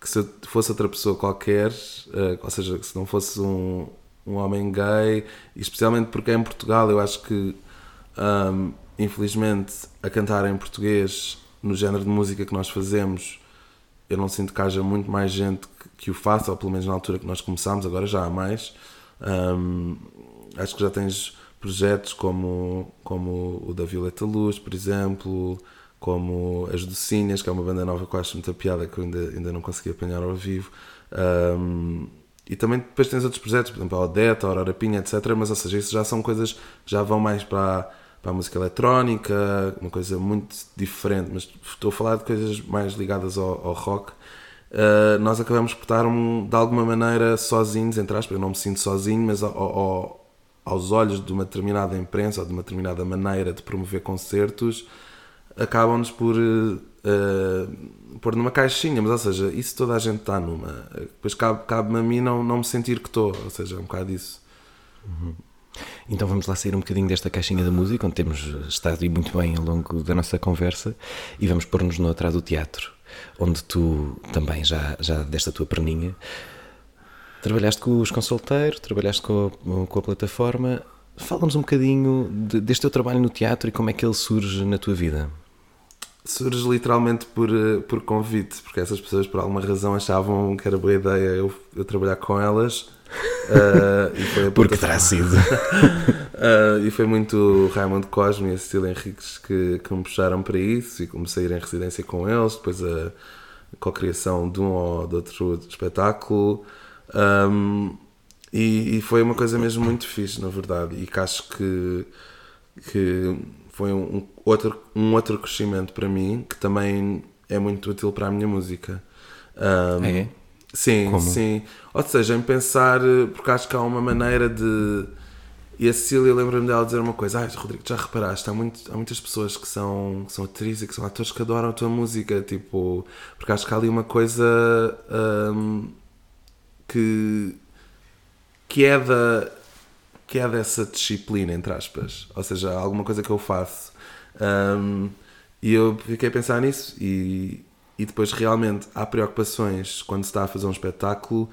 [SPEAKER 3] que se eu fosse outra pessoa qualquer, uh, ou seja, se não fosse um, um homem gay, especialmente porque é em Portugal, eu acho que um, infelizmente a cantar em português no género de música que nós fazemos, eu não sinto que haja muito mais gente que, que o faça, ou pelo menos na altura que nós começámos, agora já há mais. Um, acho que já tens projetos como, como o da Violeta Luz, por exemplo, como as Docinhas, que é uma banda nova que eu acho muita piada, que eu ainda, ainda não consegui apanhar ao vivo. Um, e também depois tens outros projetos, por exemplo, a Odete, a Aurora Pinha, etc. Mas, ou seja, isso já são coisas que já vão mais para, para a música eletrónica, uma coisa muito diferente. Mas estou a falar de coisas mais ligadas ao, ao rock. Uh, nós acabamos por estar, um, de alguma maneira, sozinhos, entre aspas. Eu não me sinto sozinho, mas ao, ao, aos olhos de uma determinada imprensa ou de uma determinada maneira de promover concertos acabam-nos por uh, pôr numa caixinha, mas ou seja, isso toda a gente está numa. Depois cabe-me cabe a mim não, não me sentir que estou, ou seja, é um bocado isso.
[SPEAKER 2] Uhum. Então vamos lá sair um bocadinho desta caixinha da música, onde temos estado muito bem ao longo da nossa conversa, e vamos pôr-nos no atrás do teatro, onde tu também já, já deste a tua perninha. Trabalhaste com os consulteiros, trabalhaste com a, com a plataforma. Fala-nos um bocadinho de, deste teu trabalho no teatro e como é que ele surge na tua vida
[SPEAKER 3] surge literalmente por, eh, por convite, porque essas pessoas por alguma razão achavam que era boa ideia eu, eu trabalhar com elas.
[SPEAKER 2] Uh, porque terá sido.
[SPEAKER 3] uh, e foi muito Raimundo Cosme e a Cecília Henriques que, que me puxaram para isso e comecei a ir em residência com eles, depois a, a criação de um ou de outro espetáculo. Um, e, e, foi uma coisa mesmo muito fixe, na verdade, e que acho que, que foi um, outro, um outro crescimento para mim que também é muito útil para a minha música.
[SPEAKER 2] Um, é?
[SPEAKER 3] Sim, Como? sim. Ou seja, em pensar, porque acho que há uma maneira de. E a Cecília lembra-me dela dizer uma coisa: Ah, Rodrigo, já reparaste? Há, muito, há muitas pessoas que são, que são atrizes e que são atores que adoram a tua música. Tipo, porque acho que há ali uma coisa um, que, que é da que é dessa disciplina, entre aspas. Ou seja, alguma coisa que eu faço. Um, e eu fiquei a pensar nisso e, e depois realmente há preocupações quando se está a fazer um espetáculo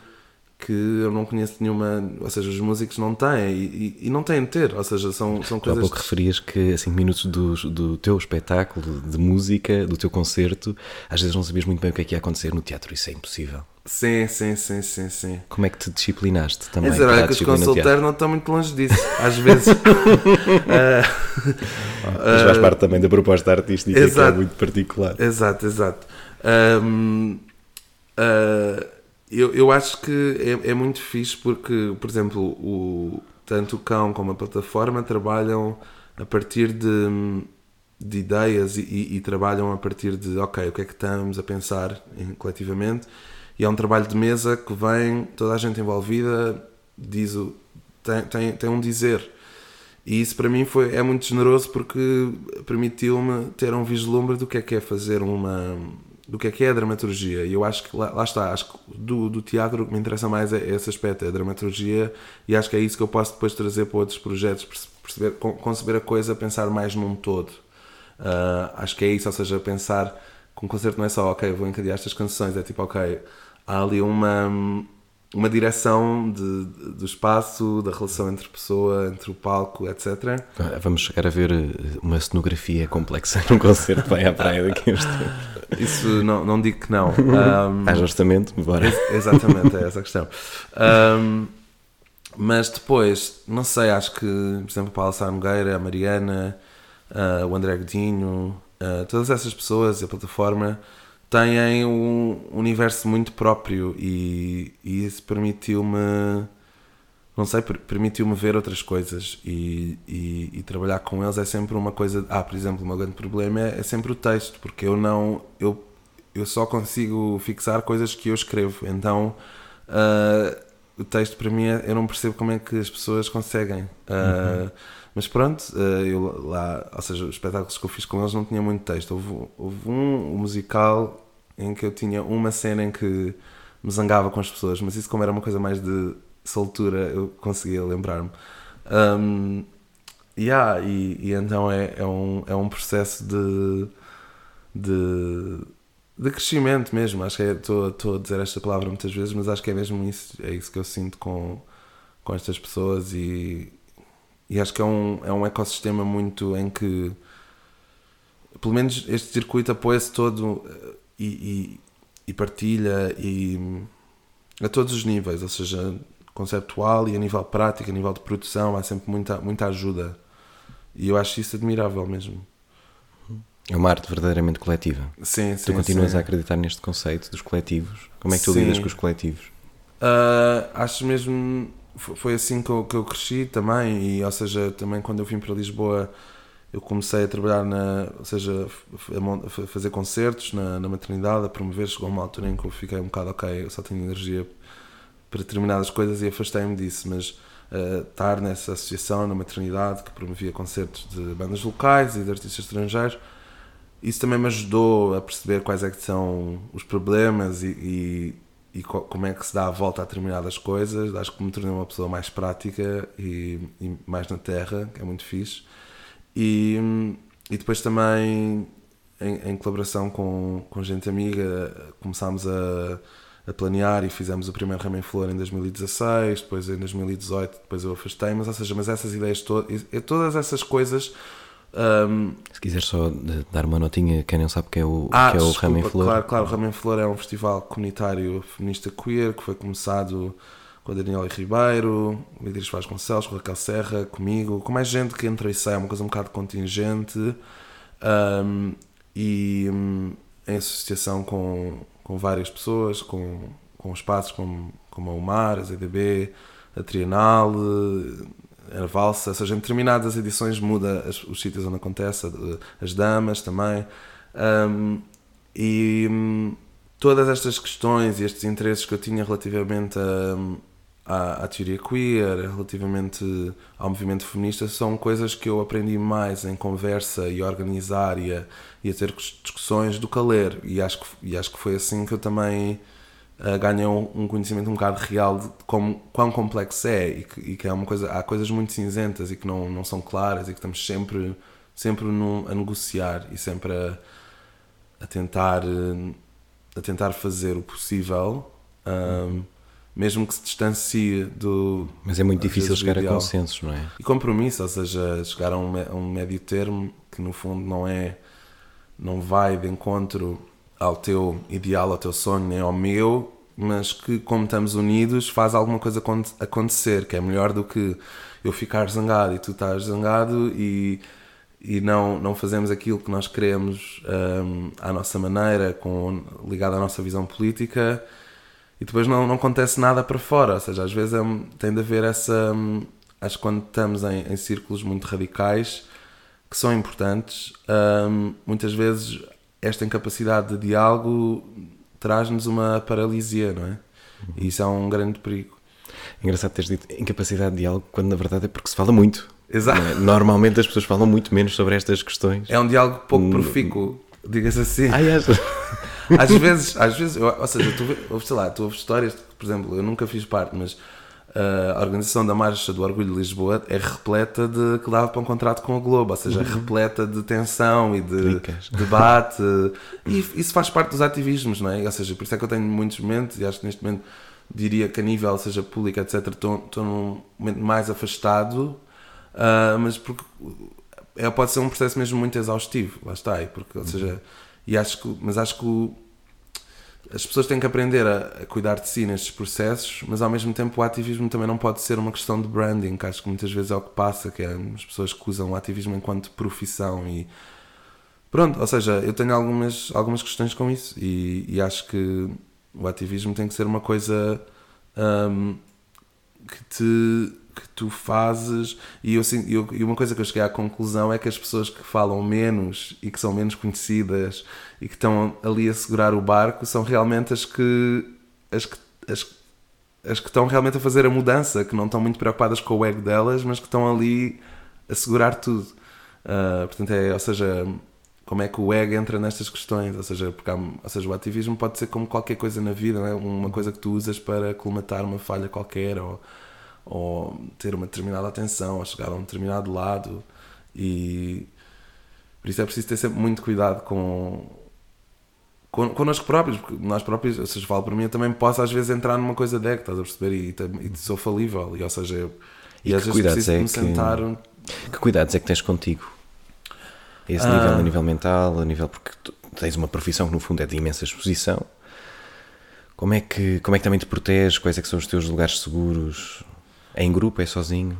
[SPEAKER 3] que eu não conheço nenhuma, ou seja, os músicos não têm e, e, não têm de ter, ou seja, são, são coisas.
[SPEAKER 2] Há pouco referias que a 5 minutos do, do teu espetáculo, de música, do teu concerto, às vezes não sabias muito bem o que é que ia acontecer no teatro, isso é impossível.
[SPEAKER 3] Sim, sim, sim, sim, sim.
[SPEAKER 2] Como é que te disciplinaste também?
[SPEAKER 3] É dizer, olha que os consulteiros não estão muito longe disso, às vezes. uh,
[SPEAKER 2] Mas faz parte também da proposta artística exato, que é muito particular.
[SPEAKER 3] Exato, exato. Um, uh, eu, eu acho que é, é muito fixe porque, por exemplo, o, tanto o cão como a plataforma trabalham a partir de, de ideias e, e, e trabalham a partir de, ok, o que é que estamos a pensar em, coletivamente e é um trabalho de mesa que vem, toda a gente envolvida diz o, tem, tem, tem um dizer. E isso para mim foi, é muito generoso porque permitiu-me ter um vislumbre do que é que é fazer uma. Do que é que é a dramaturgia. E eu acho que lá, lá está, acho que do, do teatro o que me interessa mais é esse aspecto, é a dramaturgia, e acho que é isso que eu posso depois trazer para outros projetos, perceber, conceber a coisa, pensar mais num todo. Uh, acho que é isso, ou seja, pensar com um concerto não é só, ok, vou encadear estas canções, é tipo, ok há ali uma, uma direção de, de- do espaço, da relação entre pessoa, entre o palco, etc.
[SPEAKER 2] Vamos chegar a ver eh, uma cenografia complexa num concerto que vai à praia daqui a uns tempos.
[SPEAKER 3] Isso não, não digo que não.
[SPEAKER 2] Haja orçamento, bora.
[SPEAKER 3] Exatamente, é essa a questão. Ahm, mas depois, não sei, acho que, por exemplo, a Paula Sá Nogueira, a Mariana, ah, o André Godinho, ah, todas essas pessoas, a plataforma, têm um universo muito próprio e, e isso permitiu-me, não sei, per- permitiu-me ver outras coisas e, e, e trabalhar com eles é sempre uma coisa. Ah, por exemplo, o meu grande problema é, é sempre o texto, porque eu não. Eu, eu só consigo fixar coisas que eu escrevo, então. ah, o texto para mim é- eu não percebo como é que as pessoas conseguem. Ah, Mas pronto, ah, eu lá, ou seja, os espetáculos que eu fiz com eles não tinha muito texto. Houve, houve um, um musical em que eu tinha uma cena em que me zangava com as pessoas, mas isso como era uma coisa mais de soltura, eu conseguia lembrar-me. Um, yeah, e, e então é, é, um, é um processo de, de, de crescimento mesmo. Acho que é- estou estou a dizer esta palavra muitas vezes, mas acho que é mesmo isso, é isso que eu sinto com, com estas pessoas e, e acho que é um, é um ecossistema muito em que pelo menos este circuito apoia-se todo eh, e, e, e partilha e a todos os níveis, ou seja, conceptual e a nível prático, a nível de produção, há sempre muita, muita ajuda. E eu acho isso admirável mesmo.
[SPEAKER 2] É uma arte verdadeiramente coletiva.
[SPEAKER 3] Sim, sim.
[SPEAKER 2] Tu continuas
[SPEAKER 3] sim.
[SPEAKER 2] a acreditar neste conceito dos coletivos? Como é que tu
[SPEAKER 3] Sim.
[SPEAKER 2] lidas com os coletivos?
[SPEAKER 3] Ah, acho mesmo foi assim que eu, que eu cresci também e ou seja também quando eu vim para Lisboa eu comecei a trabalhar na ou seja a, fazer concertos na, na maternidade a promover. Chegou uma altura em que eu fiquei um bocado ok eu só tenho energia para determinadas coisas e afastei-me disso mas ah, estar nessa associação na maternidade que promovia concertos de bandas locais e de artistas estrangeiros isso também me ajudou a perceber quais é que são os problemas e, e, e co- como é que se dá a volta a determinadas coisas. Acho que me tornei uma pessoa mais prática e, e mais na terra, que é muito fixe. E, e depois também, em, em colaboração com, com gente amiga, começámos a, a planear e fizemos o primeiro Ramo em Flor em 2016, depois em 2018, depois eu afastei, mas ou seja, mas essas ideias todas, todas essas coisas hum,
[SPEAKER 2] Se quiser só dar uma notinha, quem não sabe o que é o,
[SPEAKER 3] ah,
[SPEAKER 2] que é o
[SPEAKER 3] desculpa,
[SPEAKER 2] Ramo em Flor.
[SPEAKER 3] Claro, claro, o Ramo em Flor é um festival comunitário feminista queer que foi começado com a Daniela Ribeiro, o Beatriz Vasconcelos, com a Raquel Serra, comigo, com mais gente que entra e sai, é uma coisa um bocado contingente um, e um, em associação com, com várias pessoas, com, com espaços como, como a UMAR, a ZDB, a Trienal, a Valsa, ou seja, em determinadas edições muda as- os sítios onde acontece, as damas também. Um, e hum, todas estas questões e estes interesses que eu tinha relativamente a, à, à teoria queer, relativamente ao movimento feminista, são coisas que eu aprendi mais em conversa e organizar e a, e a ter discussões do que a ler. E acho que, e acho que foi assim que eu também uh, ganhei um, conhecimento um bocado real de como, quão complexo é e que, e que é uma coisa, há coisas muito cinzentas e que não, não são claras e que estamos sempre, sempre num- a negociar e sempre a, a tentar eh, a tentar fazer o possível um, mesmo que se distancie do
[SPEAKER 2] Mas é muito difícil chegar a
[SPEAKER 3] ideal.
[SPEAKER 2] consensos, não é?
[SPEAKER 3] e compromisso, ou seja, chegar a um, a um médio termo que no fundo não é não vai de encontro ao teu ideal, ao teu sonho, nem ao meu, mas que como estamos unidos faz alguma coisa acon- acontecer, que é melhor do que eu ficar zangado e tu estás zangado e, e não, não fazemos aquilo que nós queremos hum, à nossa maneira, com, ligado à nossa visão política e depois não, não acontece nada para fora. Ou seja, às vezes é um- tem de haver essa. hum, Acho que quando estamos em, em círculos muito radicais, que são importantes, hum, muitas vezes esta incapacidade de diálogo traz-nos uma paralisia, não é? E isso é um grande perigo.
[SPEAKER 2] Engraçado teres dito incapacidade de diálogo, quando na verdade é porque se fala muito.
[SPEAKER 3] Exato.
[SPEAKER 2] é? Normalmente as pessoas falam muito menos sobre estas questões.
[SPEAKER 3] É um diálogo pouco profícuo, diga-se assim.
[SPEAKER 2] Ai, achas?
[SPEAKER 3] Às vezes, às vezes, eu- ou seja, tu, sei lá, tu ouves histórias, por exemplo, eu nunca fiz parte, mas a organização da Marcha do Orgulho de Lisboa é repleta de que dava para um contrato com a Globo, ou seja, é repleta de tensão e de debate. E isso faz parte dos ativismos, não é? Ou seja, por isso é que eu tenho muitos momentos e acho que neste momento diria que a nível, seja público, etc., estou, estou num momento mais afastado, uh, mas porque é, pode ser um processo mesmo muito exaustivo, lá está, e porque, ou seja, e acho que, mas acho que o, as pessoas têm que aprender a, a, cuidar de si nestes processos, mas ao mesmo tempo o ativismo também não pode ser uma questão de branding, que acho que muitas vezes é o que passa, que é as pessoas que usam o ativismo enquanto profissão e pronto, ou seja, eu tenho algumas, algumas questões com isso e, e acho que o ativismo tem que ser uma coisa um, que te que tu fazes e eu, eu, e uma coisa que eu cheguei à conclusão é que as pessoas que falam menos e que são menos conhecidas e que estão ali a segurar o barco são realmente as que as que, as, as que estão realmente a fazer a mudança, que não estão muito preocupadas com o ego delas, mas que estão ali a segurar tudo. Uh, portanto, é, ou seja, como é que o ego entra nestas questões? Ou seja, porque há, ou seja, o ativismo pode ser como qualquer coisa na vida, é? uma coisa que tu usas para colmatar uma falha qualquer ou ou ter uma determinada atenção, ou chegar a um determinado lado. E por isso é preciso ter sempre muito cuidado com, con, connosco próprios, porque nós próprios, ou seja, falo para mim, eu também posso às vezes entrar numa coisa de estás a perceber? E, e, sou falível, e ou seja, eu,
[SPEAKER 2] e, e às vezes preciso é me sentar. Que, que cuidados é que tens contigo? A esse ah. nível, a nível mental, a nível. porque tu tens uma profissão que no fundo é de imensa exposição. Como é que, como é que também te proteges? Quais é que são os teus lugares seguros? É em grupo? É sozinho?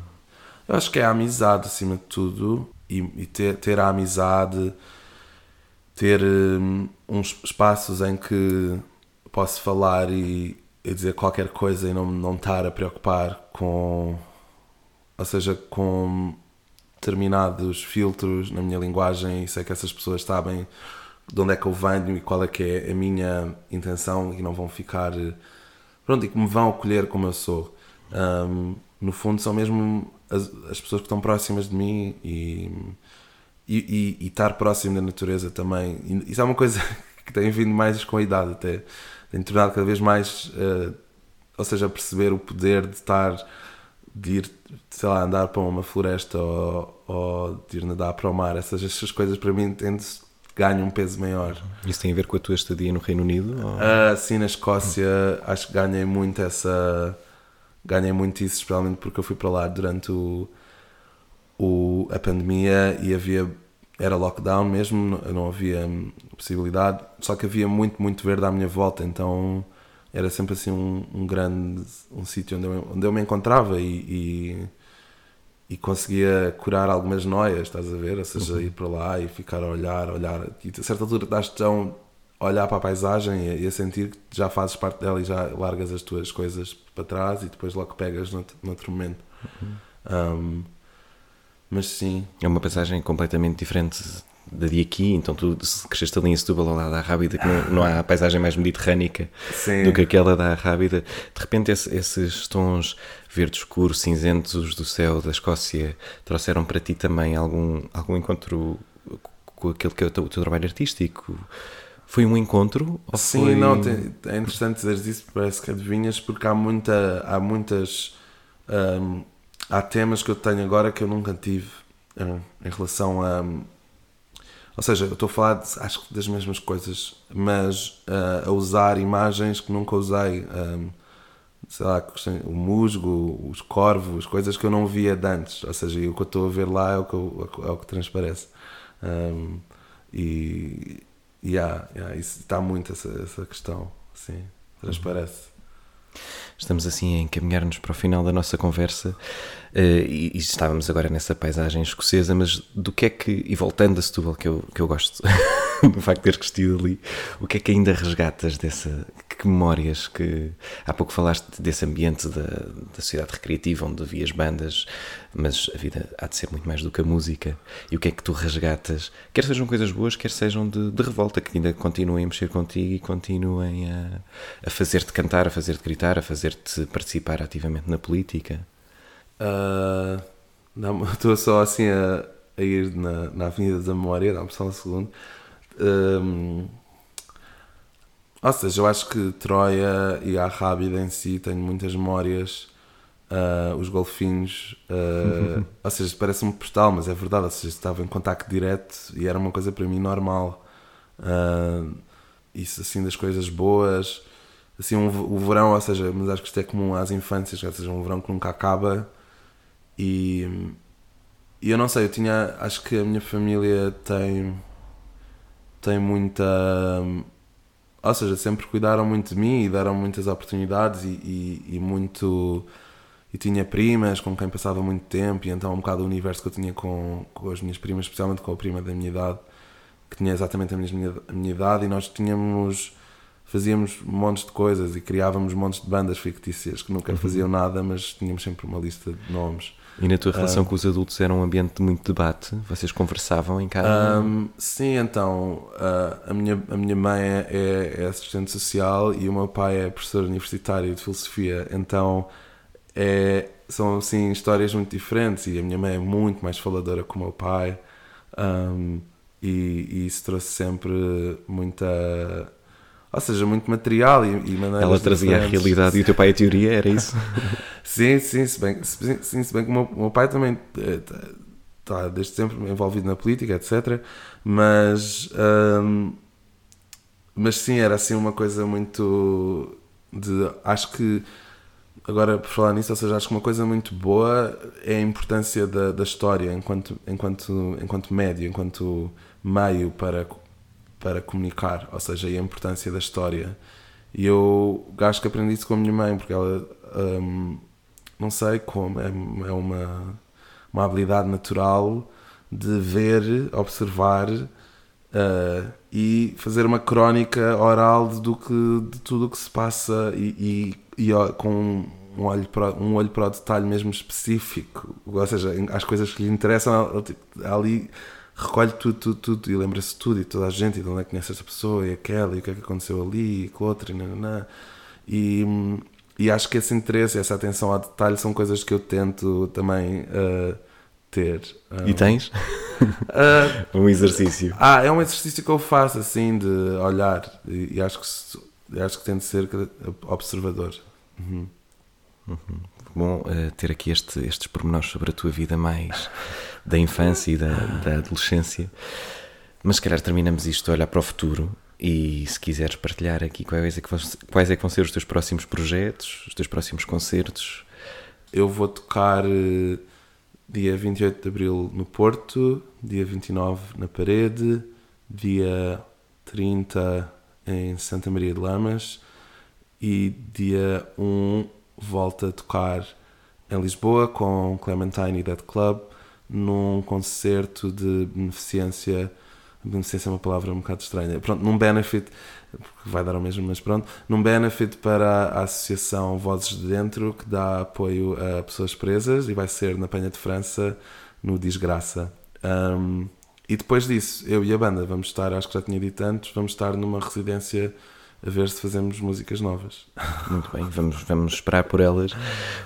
[SPEAKER 3] Eu acho que é a amizade acima de tudo e, e ter, ter a amizade, ter um, uns espaços em que posso falar e, e, dizer qualquer coisa e não, não estar a preocupar com, ou seja, com determinados filtros na minha linguagem e sei que essas pessoas sabem de onde é que eu venho e qual é que é a minha intenção e não vão ficar pronto e que me vão acolher como eu sou um, no fundo são mesmo as, as pessoas que estão próximas de mim e, e, e, e, estar próximo da natureza também. E isso é uma coisa que tem vindo mais com a idade até. Tenho tornado cada vez mais, uh, ou seja, perceber o poder de estar, de ir, sei lá, andar para uma floresta ou, ou de ir nadar para o mar. Essas, essas coisas para mim ganham um peso maior.
[SPEAKER 2] Isso tem a ver com a tua estadia no Reino Unido? Ou...
[SPEAKER 3] Uh, sim, na Escócia acho que ganhei muito essa ganhei muito isso, especialmente porque eu fui para lá durante o, o, a pandemia e havia era lockdown mesmo, não havia possibilidade, só que havia muito, muito verde à minha volta, então era sempre assim um, um grande um sítio onde eu, onde eu me encontrava e, e, e, conseguia curar algumas noias, estás a ver? Ou seja, uhum. ir para lá e ficar a olhar, olhar, e a certa altura estás tão olhar para a paisagem e, a sentir que já fazes parte dela e já largas as tuas coisas para trás e depois logo pegas noutro, noutro momento. Uhum. Um, mas sim.
[SPEAKER 2] É uma paisagem completamente diferente da de aqui, então tu cresceste ali em Setúbal lado da Rábida, que não, não há paisagem mais mediterrânica sim. do que aquela da Rábida. De repente esse, esses tons verde escuro, cinzentos do céu da Escócia trouxeram para ti também algum, algum encontro com aquele que é o teu, o teu trabalho artístico? Foi um encontro?
[SPEAKER 3] Sim,
[SPEAKER 2] foi...
[SPEAKER 3] não, tem, é interessante dizer isso, parece que adivinhas, porque há, muita, há muitas. Um, há temas que eu tenho agora que eu nunca tive um, em relação a. Ou seja, eu estou a falar, de, acho que das mesmas coisas, mas uh, a usar imagens que nunca usei. Um, sei lá, o musgo, os corvos, coisas que eu não via de antes. Ou seja, o que eu estou a ver lá é o que, eu, é o que transparece. Um, e, Yeah, yeah, isso está muito essa, essa questão, sim, transparece.
[SPEAKER 2] Estamos assim a encaminhar-nos para o final da nossa conversa uh, e, e, estávamos agora nessa paisagem escocesa, mas do que é que, e voltando a Setúbal, que eu, que eu gosto do facto de teres crescido ali, o que é que ainda resgatas dessa, que memórias que há pouco falaste desse ambiente da, da sociedade recreativa onde havia as bandas, mas a vida há de ser muito mais do que a música. E o que é que tu resgatas, quer sejam coisas boas, quer sejam de, de revolta, que ainda continuem a mexer contigo e continuem a, a fazer-te cantar, a fazer-te gritar, a fazer-te participar ativamente na política?
[SPEAKER 3] Uh, não, estou só assim a, a ir na, na Avenida da Memória, dá-me só um segundo. Um, ou seja, eu acho que Troia e a Rábida em si tenho muitas memórias. Uh, os golfinhos, uh, ou seja, parece-me postal, mas é verdade. Ou seja, estava em contacto direto e era uma coisa para mim normal. Uh, isso assim das coisas boas. assim um, o verão, ou seja, mas acho que isto é comum às infâncias, ou seja, um verão que nunca acaba e, e eu não sei, eu tinha, acho que a minha família tem tem muita ou seja, sempre cuidaram muito de mim e deram muitas oportunidades e, e, e muito e tinha primas com quem passava muito tempo e então um bocado o universo que eu tinha com, com as minhas primas, especialmente com a prima da minha idade que tinha exatamente a minha, a minha idade e nós tínhamos fazíamos montes de coisas e criávamos montes de bandas fictícias que nunca uhum. faziam nada, mas tínhamos sempre uma lista de nomes.
[SPEAKER 2] E na tua relação um, com os adultos era um ambiente de muito debate? Vocês conversavam em casa?
[SPEAKER 3] Um, sim, então uh, a, minha, a minha mãe é, é, assistente social e o meu pai é professor universitário de filosofia, então é, são assim histórias muito diferentes e a minha mãe é muito mais faladora que o meu pai um, e, e isso trouxe sempre muita ou seja, muito material e, e maneiras
[SPEAKER 2] Ela trazia diferentes. a realidade e o teu pai a teoria, era isso?
[SPEAKER 3] sim, sim, se bem, se, sim, se bem que o meu, o meu pai também está eh, desde sempre envolvido na política, etc. Mas, hum, mas sim, era assim uma coisa muito de. Acho que agora por falar nisso, ou seja, acho que uma coisa muito boa é a importância da, da história enquanto, enquanto, enquanto médio, enquanto meio para para comunicar, ou seja, a importância da história. E eu acho que aprendi isso com a minha mãe, porque ela, hum, não sei como, é, é uma, uma habilidade natural de ver, observar uh, e fazer uma crónica oral do que, de tudo o que se passa e, e, e com um olho, para, um olho para o detalhe mesmo específico, ou seja, as coisas que lhe interessam, ali recolhe tudo, tudo, tudo e lembra-se tudo e toda a gente e de onde é que conhece essa pessoa e aquela e o que é que aconteceu ali e com outra e nananã. E, e acho que esse interesse, essa atenção ao detalhe são coisas que eu tento também uh, ter.
[SPEAKER 2] Um, e tens? Uh, um exercício.
[SPEAKER 3] Ah, é um exercício que eu faço assim de olhar e, e acho que acho que tento ser observador. Uhum.
[SPEAKER 2] Uhum. Bom uh, ter aqui este, estes pormenores sobre a tua vida mais da infância e da, da adolescência. Mas se calhar terminamos isto a olhar para o futuro e se quiseres partilhar aqui quais é, que vão, quais é que vão ser os teus próximos projetos, os teus próximos concertos.
[SPEAKER 3] Eu vou tocar uh, dia 28 de Abril no Porto, dia 29 na Parede, dia 30 em Santa Maria de Lamas e dia 1 volta a tocar em Lisboa com Clementine e Dead Club num concerto de beneficência. Beneficência é uma palavra um bocado estranha. Pronto, num benefit, porque vai dar ao mesmo, mas pronto, num benefit para a Associação Vozes de Dentro, que dá apoio a pessoas presas e vai ser na Penha de França, no Desgraça. Um, e depois disso, eu e a banda vamos estar, acho que já tinha dito antes, vamos estar numa residência a ver se fazemos músicas novas.
[SPEAKER 2] Muito bem, vamos, vamos esperar por elas.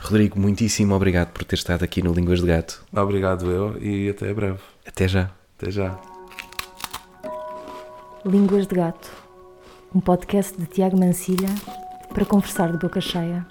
[SPEAKER 2] Rodrigo, muitíssimo obrigado por ter estado aqui no Línguas de Gato.
[SPEAKER 3] Obrigado eu e até breve.
[SPEAKER 2] Até já.
[SPEAKER 3] Até já.
[SPEAKER 1] Línguas de Gato, um podcast de Tiago Mancilha para conversar de boca cheia.